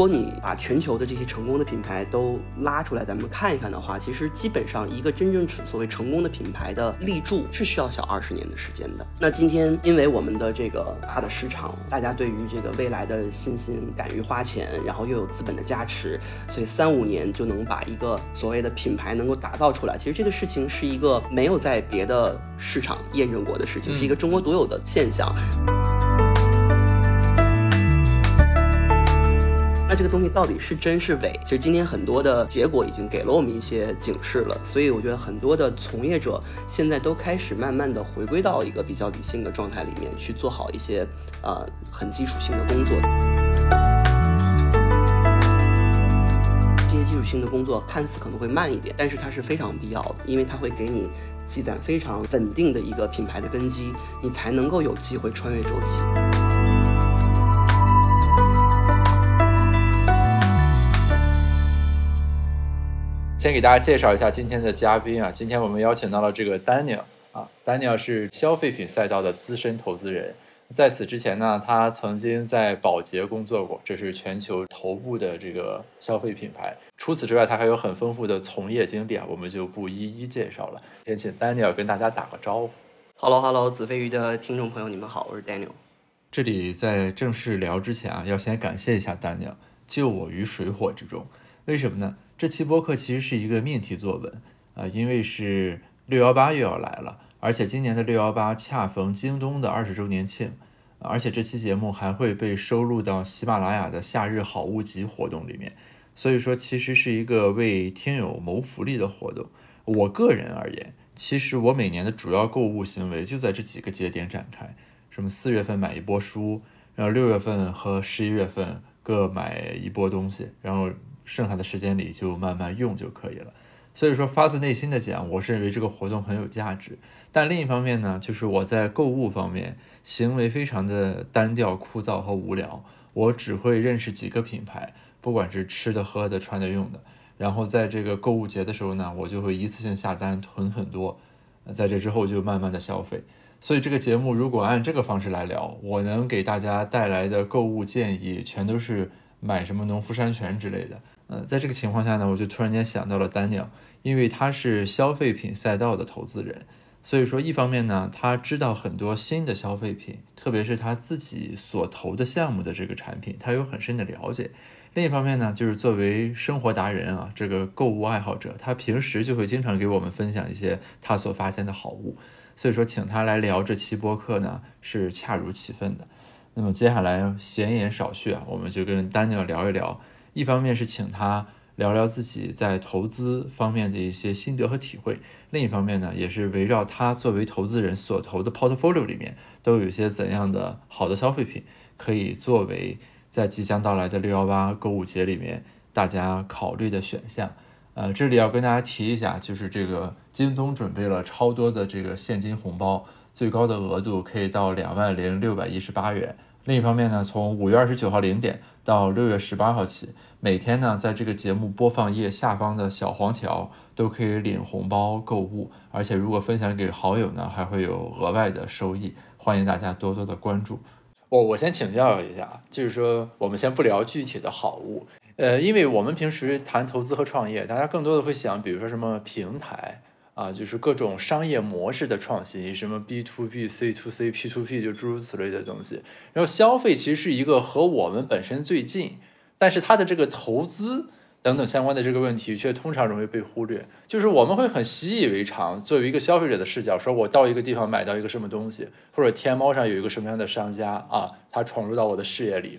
如果你把全球的这些成功的品牌都拉出来，咱们看一看的话，其实基本上一个真正所谓成功的品牌的立柱是需要小二十年的时间的。那今天因为我们的这个大的市场，大家对于这个未来的信心，敢于花钱，然后又有资本的加持，所以三五年就能把一个所谓的品牌能够打造出来。其实这个事情是一个没有在别的市场验证过的事情，是一个中国独有的现象。那这个东西到底是真是伪？其实今天很多的结果已经给了我们一些警示了，所以我觉得很多的从业者现在都开始慢慢的回归到一个比较理性的状态里面去做好一些呃很基础性的工作。这些基础性的工作看似可能会慢一点，但是它是非常必要的，因为它会给你积攒非常稳定的一个品牌的根基，你才能够有机会穿越周期。先给大家介绍一下今天的嘉宾啊，今天我们邀请到了这个 Daniel 啊，Daniel 是消费品赛道的资深投资人，在此之前呢，他曾经在宝洁工作过，这是全球头部的这个消费品牌。除此之外，他还有很丰富的从业经历啊，我们就不一一介绍了。先请 Daniel 跟大家打个招呼。Hello Hello，子飞鱼的听众朋友，你们好，我是 Daniel。这里在正式聊之前啊，要先感谢一下 Daniel，救我于水火之中。为什么呢？这期播客其实是一个命题作文啊，因为是六幺八又要来了，而且今年的六幺八恰逢京东的二十周年庆，而且这期节目还会被收录到喜马拉雅的夏日好物集活动里面，所以说其实是一个为听友谋福利的活动。我个人而言，其实我每年的主要购物行为就在这几个节点展开，什么四月份买一波书，然后六月份和十一月份各买一波东西，然后。剩下的时间里就慢慢用就可以了。所以说发自内心的讲，我是认为这个活动很有价值。但另一方面呢，就是我在购物方面行为非常的单调、枯燥和无聊。我只会认识几个品牌，不管是吃的、喝的、穿的、用的。然后在这个购物节的时候呢，我就会一次性下单囤很多，在这之后就慢慢的消费。所以这个节目如果按这个方式来聊，我能给大家带来的购物建议全都是买什么农夫山泉之类的。呃，在这个情况下呢，我就突然间想到了丹尼尔，因为他是消费品赛道的投资人，所以说一方面呢，他知道很多新的消费品，特别是他自己所投的项目的这个产品，他有很深的了解；另一方面呢，就是作为生活达人啊，这个购物爱好者，他平时就会经常给我们分享一些他所发现的好物，所以说请他来聊这期播客呢，是恰如其分的。那么接下来闲言少叙啊，我们就跟丹尼尔聊一聊。一方面是请他聊聊自己在投资方面的一些心得和体会，另一方面呢，也是围绕他作为投资人所投的 portfolio 里面都有一些怎样的好的消费品，可以作为在即将到来的六幺八购物节里面大家考虑的选项。呃，这里要跟大家提一下，就是这个京东准备了超多的这个现金红包，最高的额度可以到两万零六百一十八元。另一方面呢，从五月二十九号零点到六月十八号起，每天呢，在这个节目播放页下方的小黄条都可以领红包购物，而且如果分享给好友呢，还会有额外的收益。欢迎大家多多的关注。我我先请教一下，就是说我们先不聊具体的好物，呃，因为我们平时谈投资和创业，大家更多的会想，比如说什么平台。啊，就是各种商业模式的创新，什么 B to B、C to C、P to P，就诸如此类的东西。然后消费其实是一个和我们本身最近，但是它的这个投资等等相关的这个问题，却通常容易被忽略。就是我们会很习以为常，作为一个消费者的视角，说我到一个地方买到一个什么东西，或者天猫上有一个什么样的商家啊，他闯入到我的视野里，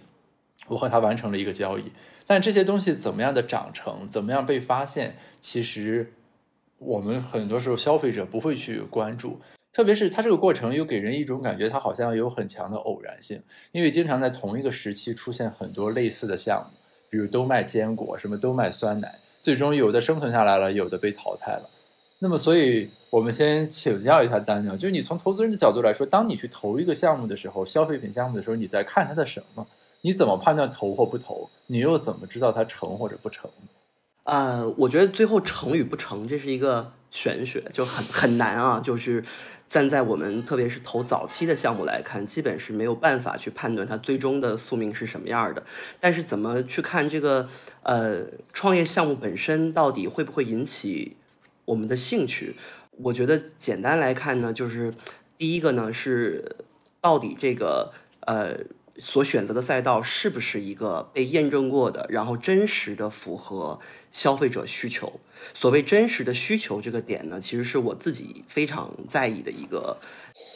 我和他完成了一个交易。但这些东西怎么样的长成，怎么样被发现，其实。我们很多时候消费者不会去关注，特别是它这个过程又给人一种感觉，它好像有很强的偶然性，因为经常在同一个时期出现很多类似的项目，比如都卖坚果，什么都卖酸奶，最终有的生存下来了，有的被淘汰了。那么，所以我们先请教一下丹尼尔就是你从投资人的角度来说，当你去投一个项目的时候，消费品项目的时候，你在看它的什么？你怎么判断投或不投？你又怎么知道它成或者不成？呃，我觉得最后成与不成，这是一个玄学，就很很难啊。就是站在我们特别是投早期的项目来看，基本是没有办法去判断它最终的宿命是什么样的。但是怎么去看这个呃创业项目本身到底会不会引起我们的兴趣？我觉得简单来看呢，就是第一个呢是到底这个呃。所选择的赛道是不是一个被验证过的，然后真实的符合消费者需求？所谓真实的需求这个点呢，其实是我自己非常在意的一个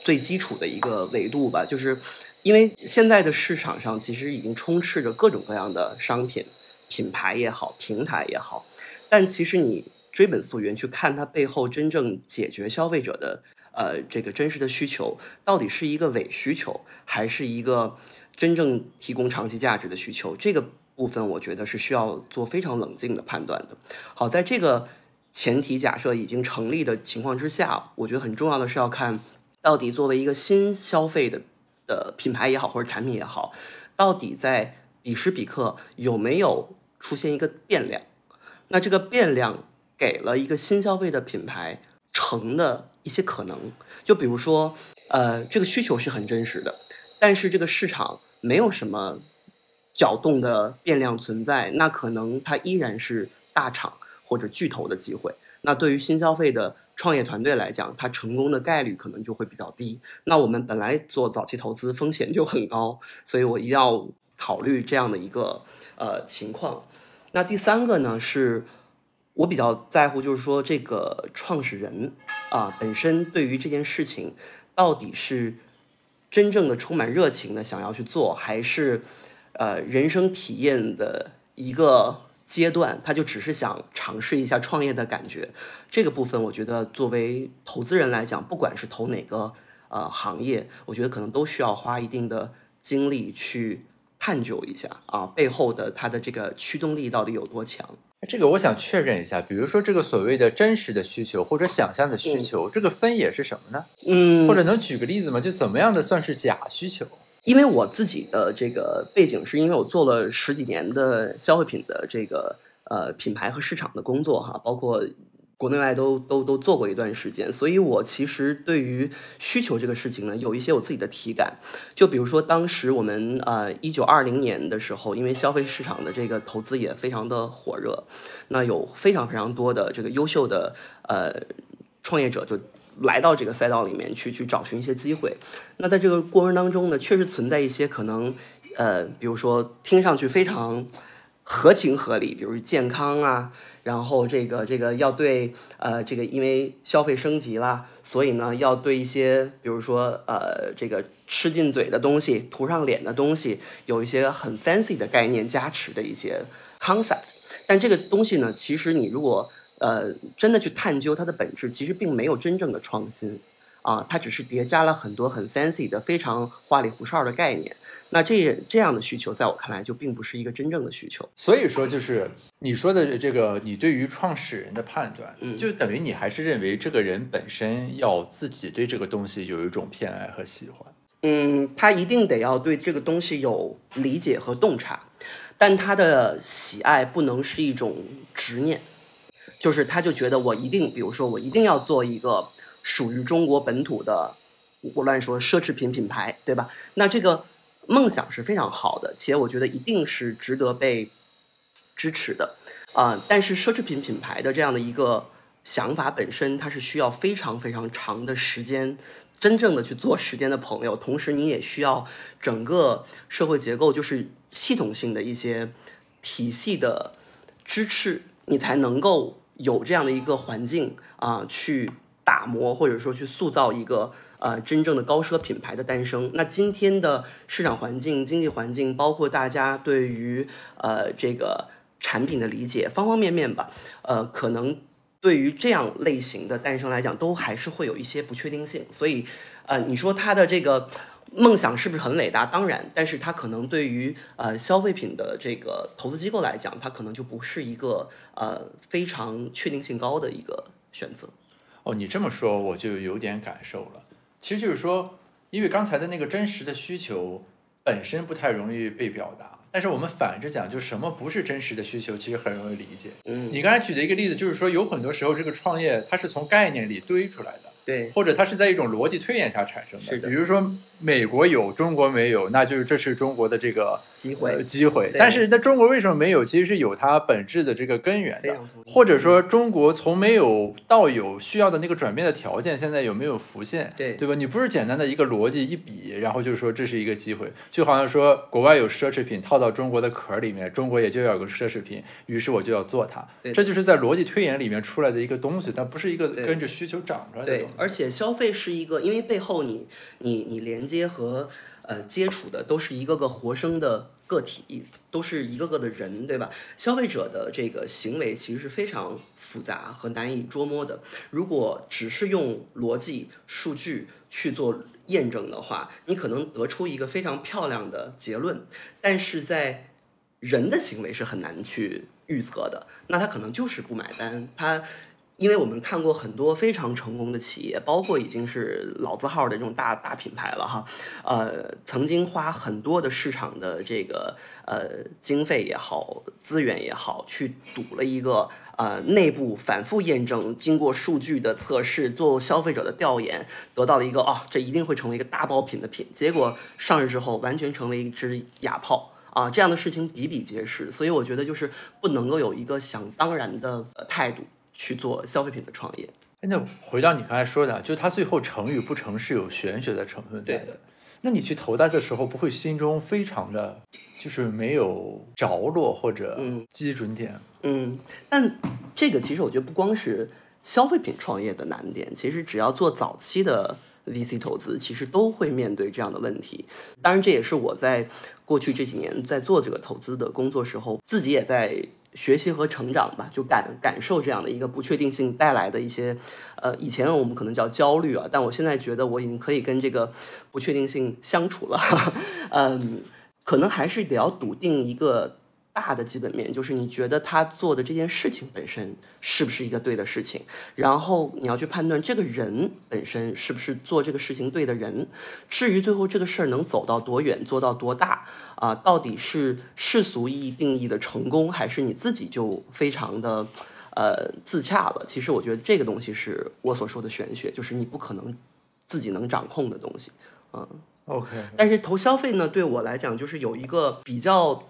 最基础的一个维度吧。就是因为现在的市场上其实已经充斥着各种各样的商品、品牌也好，平台也好，但其实你追本溯源去看它背后真正解决消费者的呃这个真实的需求，到底是一个伪需求，还是一个？真正提供长期价值的需求，这个部分我觉得是需要做非常冷静的判断的。好，在这个前提假设已经成立的情况之下，我觉得很重要的是要看到底作为一个新消费的的品牌也好，或者产品也好，到底在彼时彼刻有没有出现一个变量？那这个变量给了一个新消费的品牌成的一些可能，就比如说，呃，这个需求是很真实的，但是这个市场。没有什么搅动的变量存在，那可能它依然是大厂或者巨头的机会。那对于新消费的创业团队来讲，它成功的概率可能就会比较低。那我们本来做早期投资风险就很高，所以我一定要考虑这样的一个呃情况。那第三个呢，是我比较在乎，就是说这个创始人啊本身对于这件事情到底是。真正的充满热情的想要去做，还是，呃，人生体验的一个阶段，他就只是想尝试一下创业的感觉。这个部分，我觉得作为投资人来讲，不管是投哪个呃行业，我觉得可能都需要花一定的精力去探究一下啊，背后的它的这个驱动力到底有多强。这个我想确认一下，比如说这个所谓的真实的需求或者想象的需求，这个分野是什么呢？嗯，或者能举个例子吗？就怎么样的算是假需求？因为我自己的这个背景是因为我做了十几年的消费品的这个呃品牌和市场的工作哈，包括。国内外都都都做过一段时间，所以我其实对于需求这个事情呢，有一些我自己的体感。就比如说，当时我们呃一九二零年的时候，因为消费市场的这个投资也非常的火热，那有非常非常多的这个优秀的呃创业者就来到这个赛道里面去去找寻一些机会。那在这个过程当中呢，确实存在一些可能呃，比如说听上去非常合情合理，比如健康啊。然后这个这个要对呃这个因为消费升级啦，所以呢要对一些比如说呃这个吃进嘴的东西、涂上脸的东西，有一些很 fancy 的概念加持的一些 concept。但这个东西呢，其实你如果呃真的去探究它的本质，其实并没有真正的创新啊，它只是叠加了很多很 fancy 的、非常花里胡哨的概念。那这这样的需求，在我看来就并不是一个真正的需求。所以说，就是你说的这个，你对于创始人的判断，嗯，就等于你还是认为这个人本身要自己对这个东西有一种偏爱和喜欢。嗯，他一定得要对这个东西有理解和洞察，但他的喜爱不能是一种执念，就是他就觉得我一定，比如说我一定要做一个属于中国本土的，我乱说奢侈品品牌，对吧？那这个。梦想是非常好的，且我觉得一定是值得被支持的，啊！但是奢侈品品牌的这样的一个想法本身，它是需要非常非常长的时间，真正的去做时间的朋友。同时，你也需要整个社会结构，就是系统性的一些体系的支持，你才能够有这样的一个环境啊，去打磨或者说去塑造一个。呃，真正的高奢品牌的诞生。那今天的市场环境、经济环境，包括大家对于呃这个产品的理解，方方面面吧，呃，可能对于这样类型的诞生来讲，都还是会有一些不确定性。所以，呃，你说它的这个梦想是不是很伟大？当然，但是它可能对于呃消费品的这个投资机构来讲，它可能就不是一个呃非常确定性高的一个选择。哦，你这么说我就有点感受了。其实就是说，因为刚才的那个真实的需求本身不太容易被表达，但是我们反着讲，就什么不是真实的需求，其实很容易理解。嗯，你刚才举的一个例子，就是说有很多时候这个创业它是从概念里堆出来的，对，或者它是在一种逻辑推演下产生的。是的比如说美国有，中国没有，那就是这是中国的这个机会呃机会。但是那中国为什么没有？其实是有它本质的这个根源的或者说中国从没有到有需要的那个转变的条件，现在有没有浮现？对对吧？你不是简单的一个逻辑一比，然后就说这是一个机会，就好像说国外有奢侈品套到中国的壳里面，中国也就要有个奢侈品，于是我就要做它。对这就是在逻辑推演里面出来的一个东西，但不是一个跟着需求长出来的对东西，。而且消费是一个，因为背后你你你连接和呃接触的都是一个个活生的个体，都是一个个的人，对吧？消费者的这个行为其实是非常复杂和难以捉摸的。如果只是用逻辑数据去做验证的话，你可能得出一个非常漂亮的结论，但是在人的行为是很难去预测的，那他可能就是不买单，他。因为我们看过很多非常成功的企业，包括已经是老字号的这种大大品牌了哈，呃，曾经花很多的市场的这个呃经费也好，资源也好，去赌了一个呃内部反复验证，经过数据的测试，做消费者的调研，得到了一个啊，这一定会成为一个大爆品的品，结果上市之后完全成为一只哑炮。啊，这样的事情比比皆是，所以我觉得就是不能够有一个想当然的呃态度。去做消费品的创业。哎那回到你刚才说的啊，就它最后成与不成是有玄学的成分在对的。那你去投它的时候，不会心中非常的，就是没有着落或者嗯基准点？嗯，但这个其实我觉得不光是消费品创业的难点，其实只要做早期的 VC 投资，其实都会面对这样的问题。当然，这也是我在过去这几年在做这个投资的工作时候，自己也在学习和成长吧，就感感受这样的一个不确定性带来的一些，呃，以前我们可能叫焦虑啊，但我现在觉得我已经可以跟这个不确定性相处了，嗯，可能还是得要笃定一个大的基本面，就是你觉得他做的这件事情本身是不是一个对的事情，然后你要去判断这个人本身是不是做这个事情对的人。至于最后这个事儿能走到多远，做到多大啊、到底是世俗意义定义的成功，还是你自己就非常的呃自洽了？其实我觉得这个东西是我所说的玄学，就是你不可能自己能掌控的东西。嗯，OK，但是投消费呢，对我来讲就是有一个比较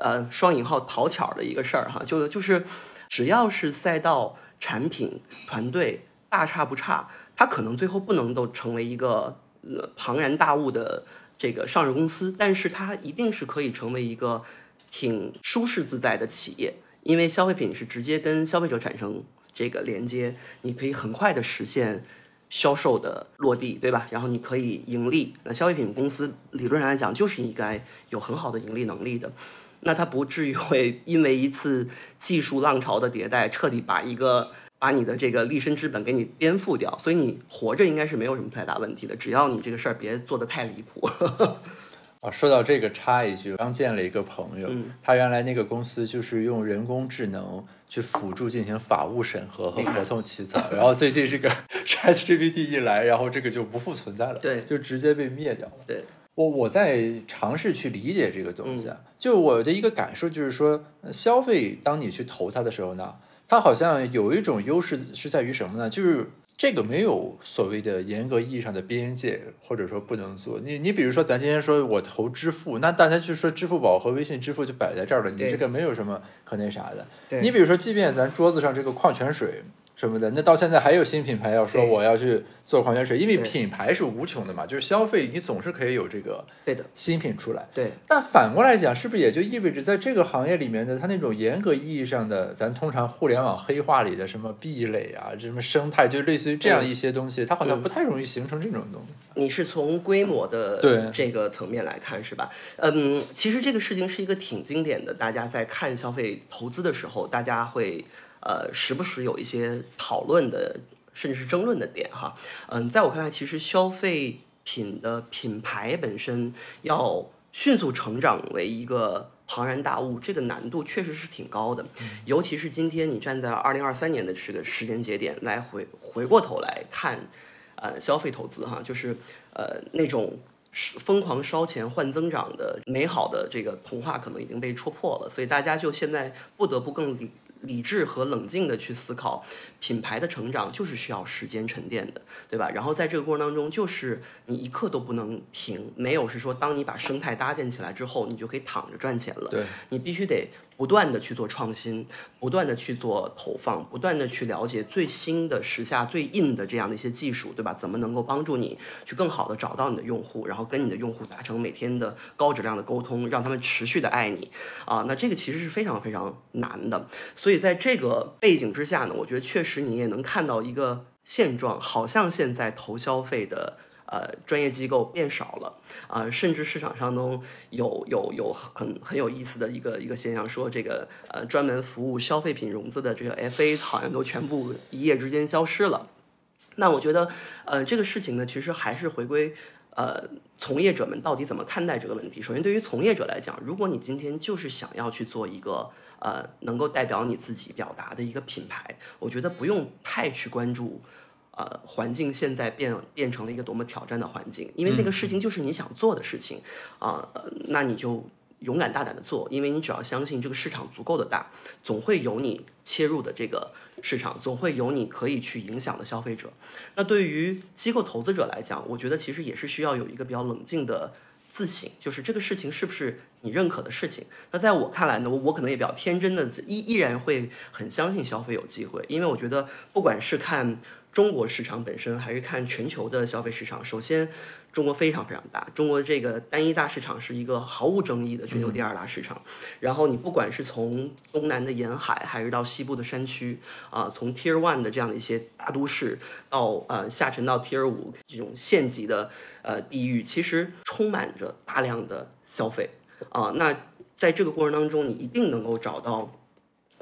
呃双引号讨巧的一个事儿哈，就就是只要是赛道、产品、团队大差不差，它可能最后不能都成为一个呃庞然大物的这个上市公司，但是它一定是可以成为一个挺舒适自在的企业，因为消费品是直接跟消费者产生这个连接，你可以很快的实现销售的落地，对吧？然后你可以盈利。那消费品公司理论上来讲就是应该有很好的盈利能力的，那它不至于会因为一次技术浪潮的迭代，彻底把一个把你的这个立身之本给你颠覆掉。所以你活着应该是没有什么太大问题的，只要你这个事儿别做得太离谱。啊，说到这个插一句，刚见了一个朋友，嗯他原来那个公司就是用人工智能去辅助进行法务审核和合同起草，然后最近这个 ChatGPT 一来，然后这个就不复存在了，对就直接被灭掉了。对，我我在尝试去理解这个东西就我的一个感受就是说，呃消费当你去投它的时候呢，它好像有一种优势是在于什么呢？就是这个没有所谓的严格意义上的边界，或者说不能做。你你比如说，咱今天说我投支付，那大家就说支付宝和微信支付就摆在这儿了，你这个没有什么可那啥的。对你比如说，即便咱桌子上这个矿泉水。什么的，那到现在还有新品牌要说我要去做矿泉水，因为品牌是无穷的嘛，就是消费你总是可以有这个对的，新品出来。对。但反过来讲，是不是也就意味着在这个行业里面的它那种严格意义上的，咱通常互联网黑话里的什么壁垒啊、什么生态，就类似于这样一些东西，它好像不太容易形成这种东西。你是从规模的对这个层面来看，是吧？嗯，其实这个事情是一个挺经典的，大家在看消费投资的时候，大家会呃时不时有一些讨论的，甚至是争论的点哈。嗯，在我看来，其实消费品的品牌本身要迅速成长为一个庞然大物，这个难度确实是挺高的。尤其是今天你站在二零二三年的这个时间节点来回回过头来看，呃，消费投资哈，就是呃那种是疯狂烧钱换增长的美好的这个童话可能已经被戳破了，所以大家就现在不得不更理理智和冷静的去思考，品牌的成长就是需要时间沉淀的，对吧？然后在这个过程当中，就是你一刻都不能停，没有是说当你把生态搭建起来之后，你就可以躺着赚钱了。对，你必须得不断的去做创新，不断的去做投放，不断的去了解最新的时下最硬的这样的一些技术，对吧？怎么能够帮助你去更好的找到你的用户，然后跟你的用户达成每天的高质量的沟通，让他们持续的爱你啊？那这个其实是非常非常难的，所以在这个背景之下呢，我觉得确实你也能看到一个现状，好像现在投消费的。呃，专业机构变少了，啊，甚至市场上都有有有很很有意思的一个一个现象，说这个呃专门服务消费品融资的这个 FA 好像都全部一夜之间消失了。那我觉得，呃，这个事情呢，其实还是回归呃从业者们到底怎么看待这个问题。首先，对于从业者来讲，如果你今天就是想要去做一个呃能够代表你自己表达的一个品牌，我觉得不用太去关注。呃，环境现在变变成了一个多么挑战的环境，因为那个事情就是你想做的事情，啊，那你就勇敢大胆的做，因为你只要相信这个市场足够的大，总会有你切入的这个市场，总会有你可以去影响的消费者。那对于机构投资者来讲，我觉得其实也是需要有一个比较冷静的自省，就是这个事情是不是你认可的事情。那在我看来呢，我我可能也比较天真的依依然会很相信消费有机会，因为我觉得不管是看。中国市场本身还是看全球的消费市场。首先，中国非常非常大，中国这个单一大市场是一个毫无争议的全球第二大市场。然后你不管是从东南的沿海，还是到西部的山区，啊，从 Tier One 的这样的一些大都市，到呃下沉到 Tier 五这种县级的呃地域，其实充满着大量的消费啊。那在这个过程当中，你一定能够找到。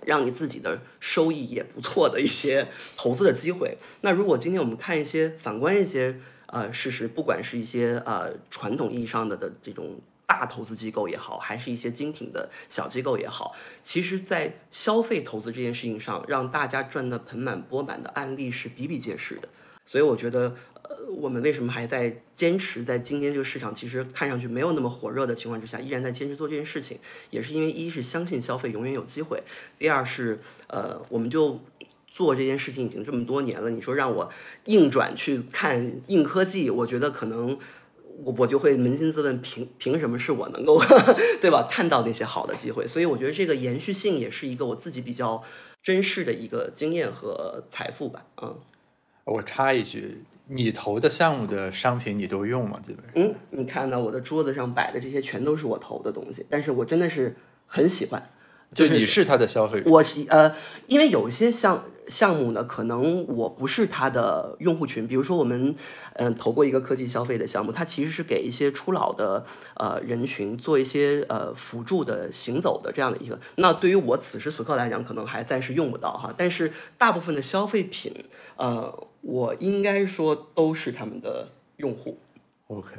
让你自己的收益也不错的一些投资的机会。那如果今天我们看一些反观一些呃事实，不管是一些呃传统意义上的的这种大投资机构也好，还是一些精品的小机构也好，其实，在消费投资这件事情上，让大家赚得盆满钵满的案例是比比皆是的。所以我觉得。呃，我们为什么还在坚持在今天这个市场其实看上去没有那么火热的情况之下，依然在坚持做这件事情？也是因为一是相信消费永远有机会，第二是呃，我们就做这件事情已经这么多年了。你说让我硬转去看硬科技，我觉得可能我我就会扪心自问，凭凭什么是我能够 对吧看到那些好的机会？所以我觉得这个延续性也是一个我自己比较珍视的一个经验和财富吧。嗯，我插一句。你投的项目的商品你都用吗？基本上，嗯，你看到我的桌子上摆的这些全都是我投的东西，但是我真的是很喜欢。就你是他的消费者，我是呃，因为有一些项项目呢，可能我不是他的用户群。比如说我们嗯投过一个科技消费的项目，它其实是给一些初老的呃人群做一些呃辅助的行走的这样的一个。那对于我此时此刻来讲，可能还暂时用不到哈。但是大部分的消费品，呃，我应该说都是他们的用户。OK。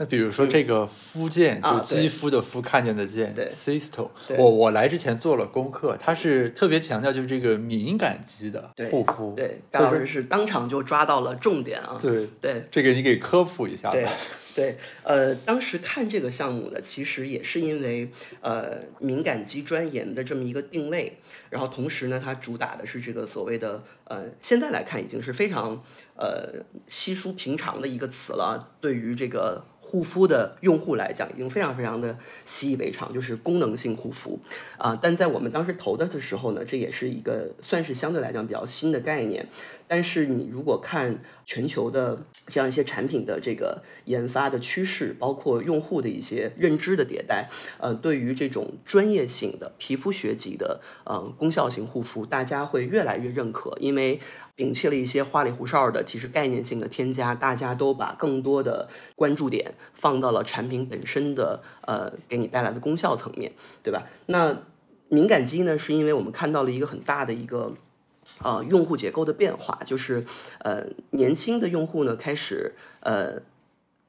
那比如说这个肤健，就肌肤的肤，看见的见，Cisto，我我来之前做了功课，它是特别强调就是这个敏感肌的护肤，对，当时是当场就抓到了重点啊，对对，这个你给科普一下吧。对，呃，当时看这个项目呢，其实也是因为呃敏感肌专研的这么一个定位，然后同时呢，它主打的是这个所谓的呃，现在来看已经是非常呃稀疏平常的一个词了，对于这个。护肤的用户来讲，已经非常非常的习以为常，就是功能性护肤啊。但在我们当时投的的时候呢，这也是一个算是相对来讲比较新的概念。但是你如果看全球的这样一些产品的这个研发的趋势，包括用户的一些认知的迭代，呃，对于这种专业性的皮肤学级的呃功效型护肤，大家会越来越认可，因为。摒弃了一些花里胡哨的，其实概念性的添加，大家都把更多的关注点放到了产品本身的呃给你带来的功效层面，对吧？那敏感肌呢，是因为我们看到了一个很大的一个呃用户结构的变化，就是呃年轻的用户呢开始呃。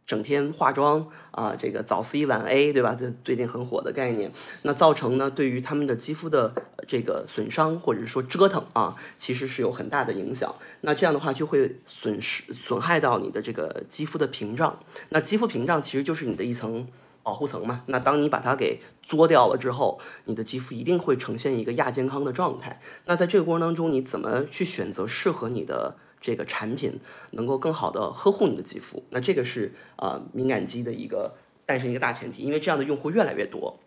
整天化妆啊，这个早 C 晚 A，对吧？这最近很火的概念，那造成呢，对于他们的肌肤的这个损伤或者说折腾啊，其实是有很大的影响。那这样的话就会损失损害到你的这个肌肤的屏障。那肌肤屏障其实就是你的一层。保护层嘛。那当你把它给作掉了之后，你的肌肤一定会呈现一个亚健康的状态。那在这个过程当中，你怎么去选择适合你的这个产品，能够更好的呵护你的肌肤？那这个是啊敏感肌的一个诞生一个大前提，因为这样的用户越来越多，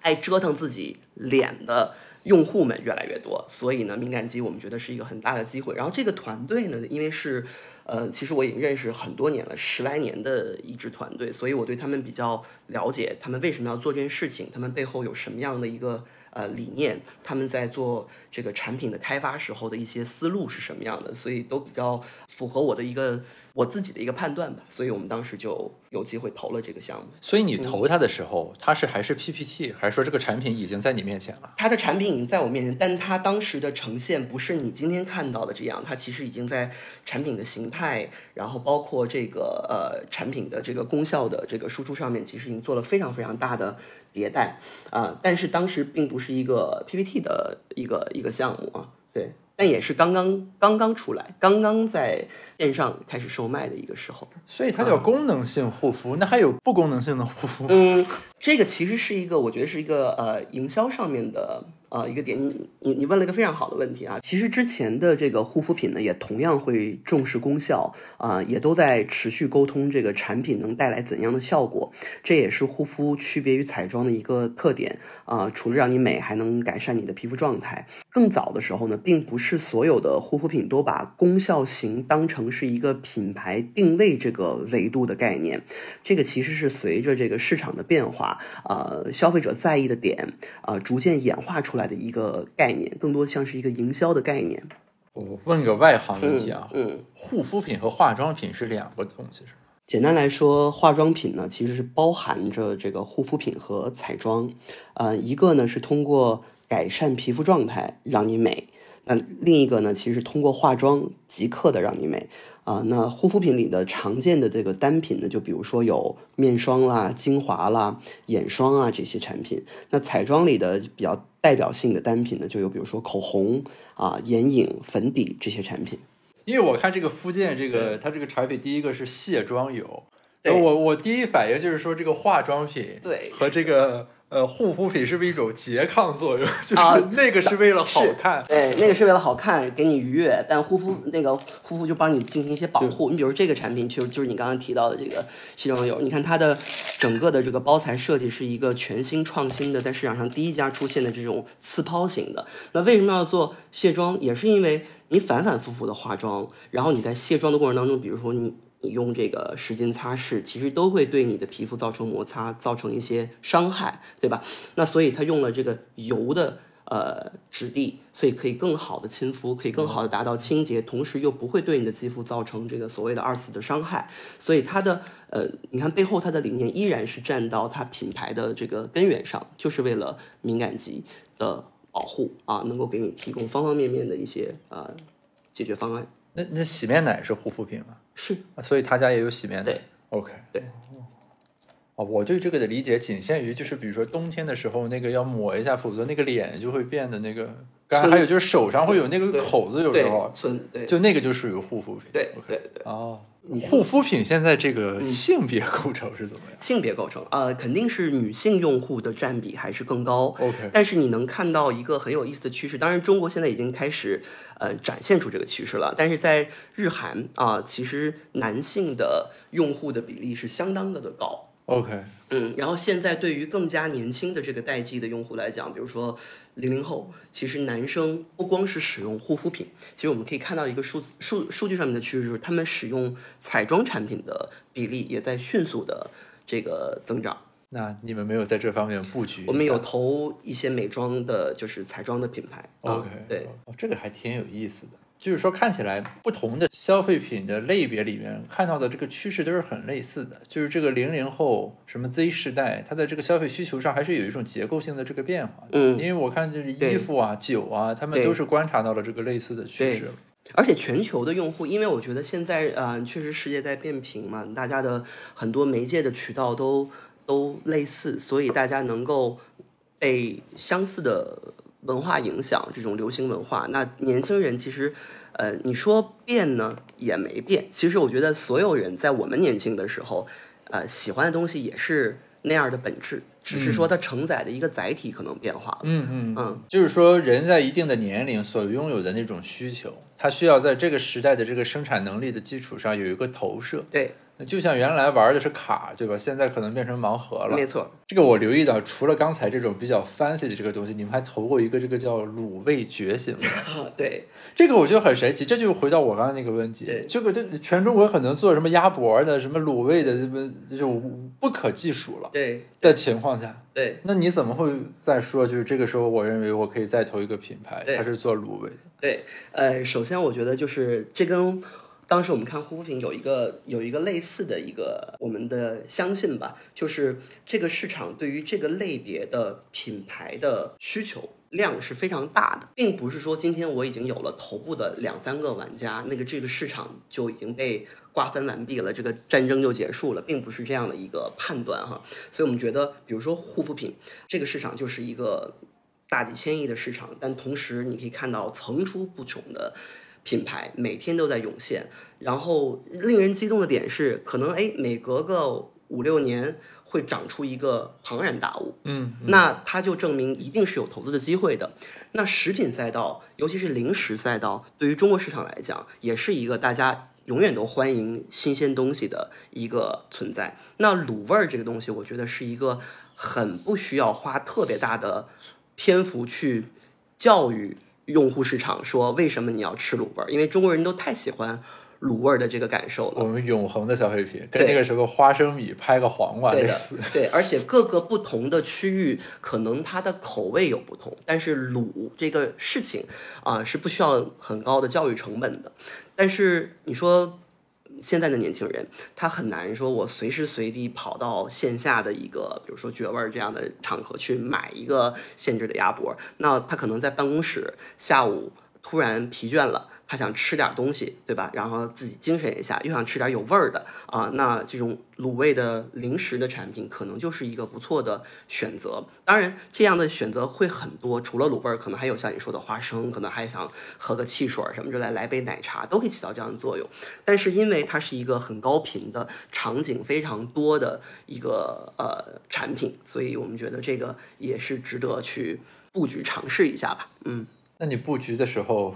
爱折腾自己脸的。用户们越来越多，所以呢，敏感肌我们觉得是一个很大的机会。然后这个团队呢，因为是，呃，其实我已经认识很多年了，十来年的一支团队，所以我对他们比较了解，他们为什么要做这件事情，他们背后有什么样的一个。呃，理念他们在做这个产品的开发时候的一些思路是什么样的，所以都比较符合我的一个我自己的一个判断吧。所以我们当时就有机会投了这个项目。所以你投它的时候，它是还是 PPT，还是说这个产品已经在你面前了？它的产品已经在我面前，但它当时的呈现不是你今天看到的这样，它其实已经在产品的形态，然后包括这个呃产品的这个功效的这个输出上面，其实已经做了非常非常大的。迭代啊，但是当时并不是一个 PPT 的一个一个项目啊，对，但也是刚刚刚刚出来，刚刚在线上开始售卖的一个时候，所以它叫功能性护肤，那还有不功能性的护肤？嗯，这个其实是一个，我觉得是一个呃营销上面的。呃，一个点，你你你问了一个非常好的问题啊！其实之前的这个护肤品呢，也同样会重视功效啊，也都在持续沟通这个产品能带来怎样的效果。这也是护肤区别于彩妆的一个特点啊！除了让你美，还能改善你的皮肤状态。更早的时候呢，并不是所有的护肤品都把功效型当成是一个品牌定位这个维度的概念。这个其实是随着这个市场的变化啊，消费者在意的点啊，逐渐演化出来。的一个概念，更多像是一个营销的概念。我问个外行问题啊，嗯，护肤品和化妆品是两个东西是吗？简单来说，化妆品呢其实是包含着这个护肤品和彩妆，呃，一个呢是通过改善皮肤状态让你美，那另一个呢其实通过化妆即刻的让你美。啊，那护肤品里的常见的这个单品呢，就比如说有面霜啦、精华啦、眼霜啊这些产品。那彩妆里的比较代表性的单品呢，就有比如说口红啊、眼影、粉底这些产品。因为我看这个附件，这个它这个产品第一个是卸妆油，我我第一反应就是说这个化妆品对和这个。呃，护肤品是不是一种拮抗作用？就是那个是为了好看，对，那个是为了好看，给你愉悦。但护肤那个护肤就帮你进行一些保护。你比如这个产品，其实就是你刚刚提到的这个卸妆油，你看它的整个的这个包材设计是一个全新创新的，在市场上第一家出现的这种刺抛型的。那为什么要做卸妆？也是因为你反反复复的化妆，然后你在卸妆的过程当中，比如说你。你用这个湿巾擦拭，其实都会对你的皮肤造成摩擦，造成一些伤害，对吧？那所以它用了这个油的呃质地，所以可以更好的亲肤，可以更好的达到清洁，同时又不会对你的肌肤造成这个所谓的二次的伤害。所以它的呃，你看背后它的理念依然是站到它品牌的这个根源上，就是为了敏感肌的保护啊，能够给你提供方方面面的一些呃解决方案。那那洗面奶是护肤品吗？是，所以他家也有洗面奶。对，OK，对。哦，我对这个的理解仅限于就是，比如说冬天的时候，那个要抹一下，否则那个脸就会变得那个。干还有就是手上会有那个口子，有时候。对。就那个就属于护肤品。对对对。哦。护肤品现在这个性别构成是怎么样？性别构成啊，肯定是女性用户的占比还是更高。OK，但是你能看到一个很有意思的趋势，当然中国现在已经开始呃展现出这个趋势了。但是在日韩啊，其实男性的用户的比例是相当的的高。OK，嗯，然后现在对于更加年轻的这个代际的用户来讲，比如说零零后，其实男生不光是使用护肤品，其实我们可以看到一个数字数数据上面的趋势，就是他们使用彩妆产品的比例也在迅速的这个增长。那你们没有在这方面布局？我们有投一些美妆的，就是彩妆的品牌。OK，对，哦，这个还挺有意思的。就是说，看起来不同的消费品的类别里面看到的这个趋势都是很类似的。就是这个零零后什么 Z 世代，它在这个消费需求上还是有一种结构性的这个变化。嗯，因为我看就是衣服啊、酒啊，他们都是观察到了这个类似的趋势。而且全球的用户，因为我觉得现在啊，确实世界在变平嘛，大家的很多媒介的渠道都都类似，所以大家能够被相似的。文化影响这种流行文化，那年轻人其实，呃，你说变呢也没变。其实我觉得所有人在我们年轻的时候，呃，喜欢的东西也是那样的本质，只是说它承载的一个载体可能变化了。嗯嗯嗯，就是说人在一定的年龄所拥有的那种需求，它需要在这个时代的这个生产能力的基础上有一个投射。对，就像原来玩的是卡，对吧？现在可能变成盲盒了。没错。这个我留意到，除了刚才这种比较 fancy 的这个东西，你们还投过一个这个叫卤味觉醒的。对，这个我觉得很神奇。这就回到我刚才那个问题，这个这全中国可能做什么鸭脖的、什么卤味的，这么就是不可计数了对，的情况下，对，那你怎么会再说？就是这个时候，我认为我可以再投一个品牌，它是做卤味的。对，呃，首先我觉得就是这跟当时我们看护肤品有一个有一个类似的一个我们的相信吧，就是这个市场对于这个类别的品牌的需求。量是非常大的，并不是说今天我已经有了头部的两三个玩家，那个这个市场就已经被瓜分完毕了，这个战争就结束了，并不是这样的一个判断哈。所以我们觉得，比如说护肤品这个市场就是一个大几千亿的市场，但同时你可以看到层出不穷的品牌每天都在涌现。然后令人激动的点是，可能哎每隔个五六年会长出一个庞然大物，嗯，那它就证明一定是有投资的机会的。那食品赛道，尤其是零食赛道，对于中国市场来讲，也是一个大家永远都欢迎新鲜东西的一个存在。那卤味儿这个东西，我觉得是一个很不需要花特别大的篇幅去教育用户市场，说为什么你要吃卤味儿，因为中国人都太喜欢。卤味儿的这个感受了，我们永恒的消费品，跟那个什么花生米拍个黄瓜类似。，对，而且各个不同的区域可能它的口味有不同，但是卤这个事情啊、是不需要很高的教育成本的。但是你说现在的年轻人，他很难说我随时随地跑到线下的一个，比如说绝味儿这样的场合去买一个现制的鸭脖，那他可能在办公室下午突然疲倦了。他想吃点东西，对吧？然后自己精神一下，又想吃点有味儿的啊，那这种卤味的零食的产品可能就是一个不错的选择。当然，这样的选择会很多，除了卤味儿，可能还有像你说的花生，可能还想喝个汽水什么之类，来杯奶茶都可以起到这样的作用。但是因为它是一个很高频的场景非常多的一个呃产品，所以我们觉得这个也是值得去布局尝试一下吧。嗯。那你布局的时候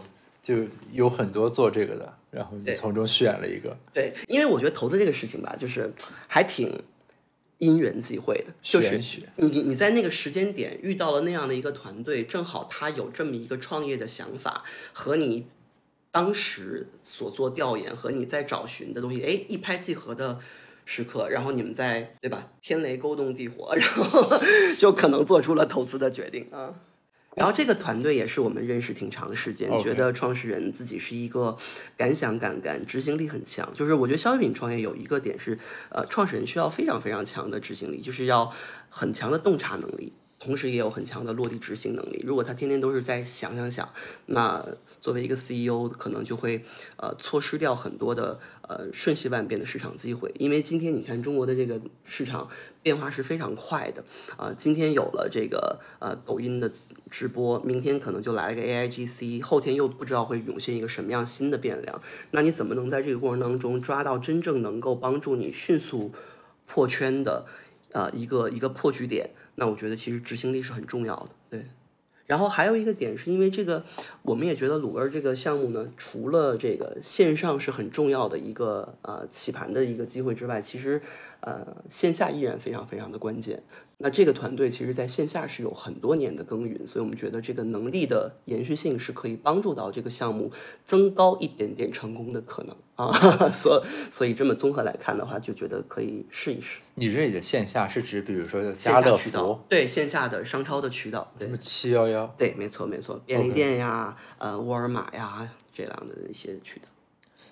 就有很多做这个的，然后你从中选了一个，对，因为我觉得投资这个事情吧，就是还挺因缘际会的，就是。你你你在那个时间点遇到了那样的一个团队，正好他有这么一个创业的想法，和你当时所做调研和你在找寻的东西，哎，一拍即合的时刻，然后你们在对吧？天雷勾动地火，然后 就可能做出了投资的决定啊。然后这个团队也是我们认识挺长时间觉得创始人自己是一个敢想敢干、执行力很强。就是我觉得消费品创业有一个点是，呃，创始人需要非常非常强的执行力，就是要很强的洞察能力。同时也有很强的落地执行能力。如果他天天都是在想想想，那作为一个 CEO，可能就会呃错失掉很多的呃瞬息万变的市场机会。因为今天你看中国的这个市场变化是非常快的啊、今天有了这个呃抖音的直播，明天可能就来了个 AIGC，后天又不知道会涌现一个什么样新的变量。那你怎么能在这个过程当中抓到真正能够帮助你迅速破圈的呃一个一个破局点？那我觉得其实执行力是很重要的，对。然后还有一个点是因为这个，我们也觉得鲁味儿这个项目呢，除了这个线上是很重要的一个呃起盘的一个机会之外，其实呃线下依然非常非常的关键。那这个团队其实在线下是有很多年的耕耘，所以我们觉得这个能力的延续性是可以帮助到这个项目增高一点点成功的可能啊。所所以这么综合来看的话，就觉得可以试一试。你这里的线下是指，比如说线家乐渠道福、对线下的商超的渠道，对七幺幺，对，没错没错，便利店呀，呃，沃尔玛呀这样的一些渠道。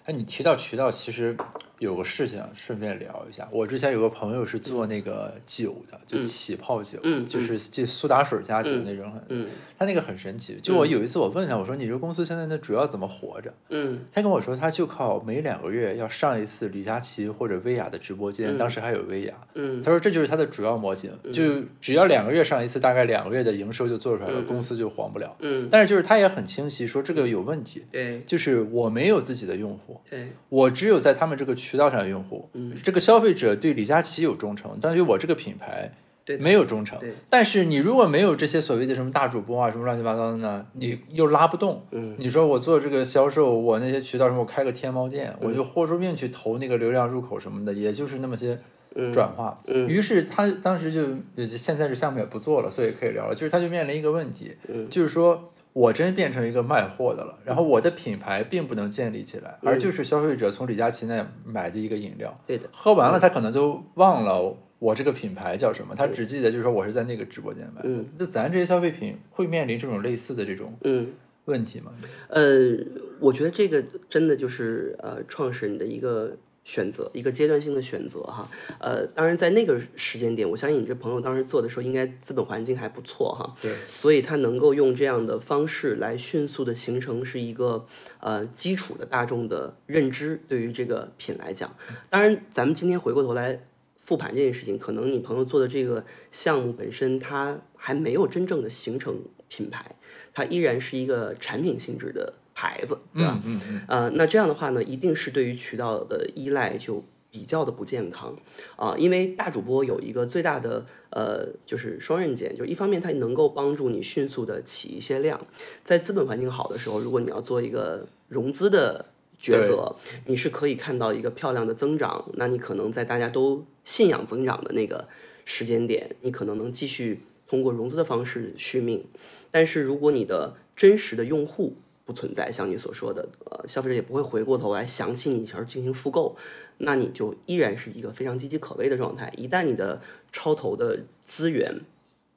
哎，你提到渠道，其实有个事情顺便聊一下。我之前有个朋友是做那个酒的，就起泡酒，嗯就是就苏打水加酒那种很，嗯。他那个很神奇。就我有一次我问他，我说你这公司现在那主要怎么活着？嗯。他跟我说，他就靠每两个月要上一次李佳琦或者薇娅的直播间，当时还有薇娅。嗯。他说这就是他的主要模型，就只要两个月上一次，大概两个月的营收就做出来了，公司就黄不了。嗯，但是就是他也很清晰说这个有问题，对，就是我没有自己的用户，户，对，我只有在他们这个渠道上的用户，嗯这个消费者对李佳琦有忠诚，但对我这个品牌对没有忠诚对。但是你如果没有这些所谓的什么大主播啊，什么乱七八糟的呢，你又拉不动。嗯你说我做这个销售，我那些渠道什么，我开个天猫店，我就豁出命去投那个流量入口什么的，也就是那么些嗯转化。嗯于是他当时就，呃现在这项目也不做了，所以可以聊了。就是他就面临一个问题，嗯就是说我真变成一个卖货的了，然后我的品牌并不能建立起来，而就是消费者从李佳琦那买的一个饮料，对的，喝完了他可能就忘了我这个品牌叫什么，他只记得就是说我是在那个直播间买的嗯。那咱这些消费品会面临这种类似的这种嗯。问题吗？呃，我觉得这个真的就是呃创始人的一个选择，一个阶段性的选择哈。呃，当然在那个时间点，我相信你这朋友当时做的时候，应该资本环境还不错哈。对，所以他能够用这样的方式来迅速的形成是一个呃基础的大众的认知，对于这个品来讲。当然，咱们今天回过头来复盘这件事情，可能你朋友做的这个项目本身，它还没有真正的形成品牌，它依然是一个产品性质的牌子，对吧？嗯嗯，呃，那这样的话呢，一定是对于渠道的依赖就比较的不健康啊、因为大主播有一个最大的呃，就是双刃剑，就是一方面它能够帮助你迅速的起一些量，在资本环境好的时候，如果你要做一个融资的抉择，你是可以看到一个漂亮的增长，那你可能在大家都信仰增长的那个时间点，你可能能继续通过融资的方式续命。但是如果你的真实的用户不存在，像你所说的，呃，消费者也不会回过头来想起你而进行复购，那你就依然是一个非常岌岌可危的状态。一旦你的超投的资源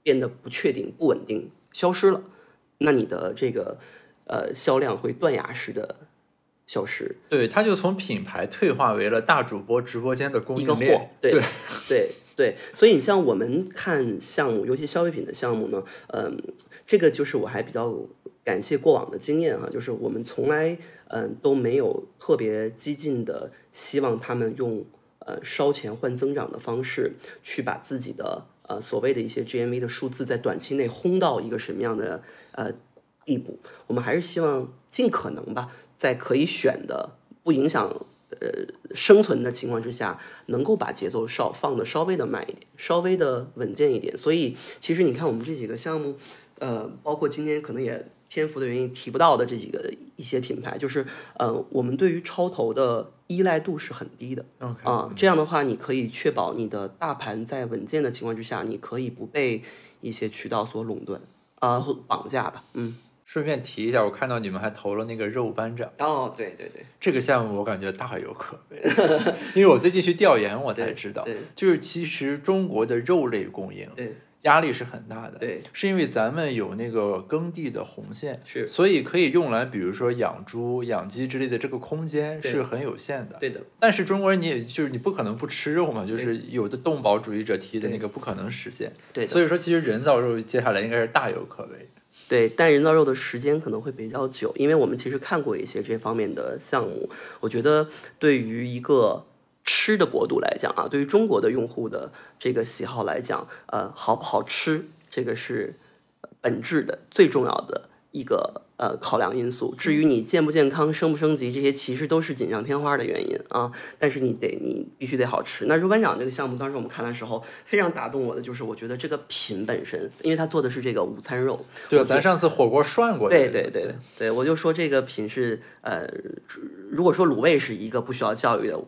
变得不确定、不稳定、消失了，那你的这个呃销量会断崖式的消失。对，它就从品牌退化为了大主播直播间的供应链。，对对对对，所以你像我们看项目，尤其消费品的项目呢，嗯，这个就是我还比较感谢过往的经验哈，就是我们从来嗯都没有特别激进的希望他们用呃烧钱换增长的方式去把自己的呃所谓的一些 GMV 的数字在短期内轰到一个什么样的呃地步，我们还是希望尽可能吧，在可以选的不影响呃生存的情况之下，能够把节奏稍放的稍微的慢一点，稍微的稳健一点。所以其实你看我们这几个项目，呃，包括今天可能也篇幅的原因提不到的这几个一些品牌，就是呃，我们对于超投的依赖度是很低的。啊，这样的话，你可以确保你的大盘在稳健的情况之下，你可以不被一些渠道所垄断啊、或绑架吧。嗯，顺便提一下，我看到你们还投了那个肉班长哦，对对对，这个项目，我感觉大有可为，因为我最近去调研，我才知道对，就是其实中国的肉类供应对压力是很大的，对，是因为咱们有那个耕地的红线，是所以可以用来，比如说养猪、养鸡之类的，这个空间是很有限的。对的，但是中国人你也就是你不可能不吃肉嘛，就是有的动保主义者提的那个不可能实现。对的。所以说其实人造肉接下来应该是大有可为。对，但人造肉的时间可能会比较久，因为我们其实看过一些这方面的项目。我觉得对于一个吃的国度来讲啊，对于中国的用户的这个喜好来讲，呃，好不好吃，这个是呃本质的最重要的一个呃考量因素。至于你健不健康、升不升级，这些其实都是锦上添花的原因啊。但是你得，你必须得好吃。那肉班长这个项目，当时我们看的时候，非常打动我的就是，我觉得这个品本身，因为他做的是这个午餐肉，对，咱上次火锅涮过。对对对对，我就说这个品是呃，如果说卤味是一个不需要教育的，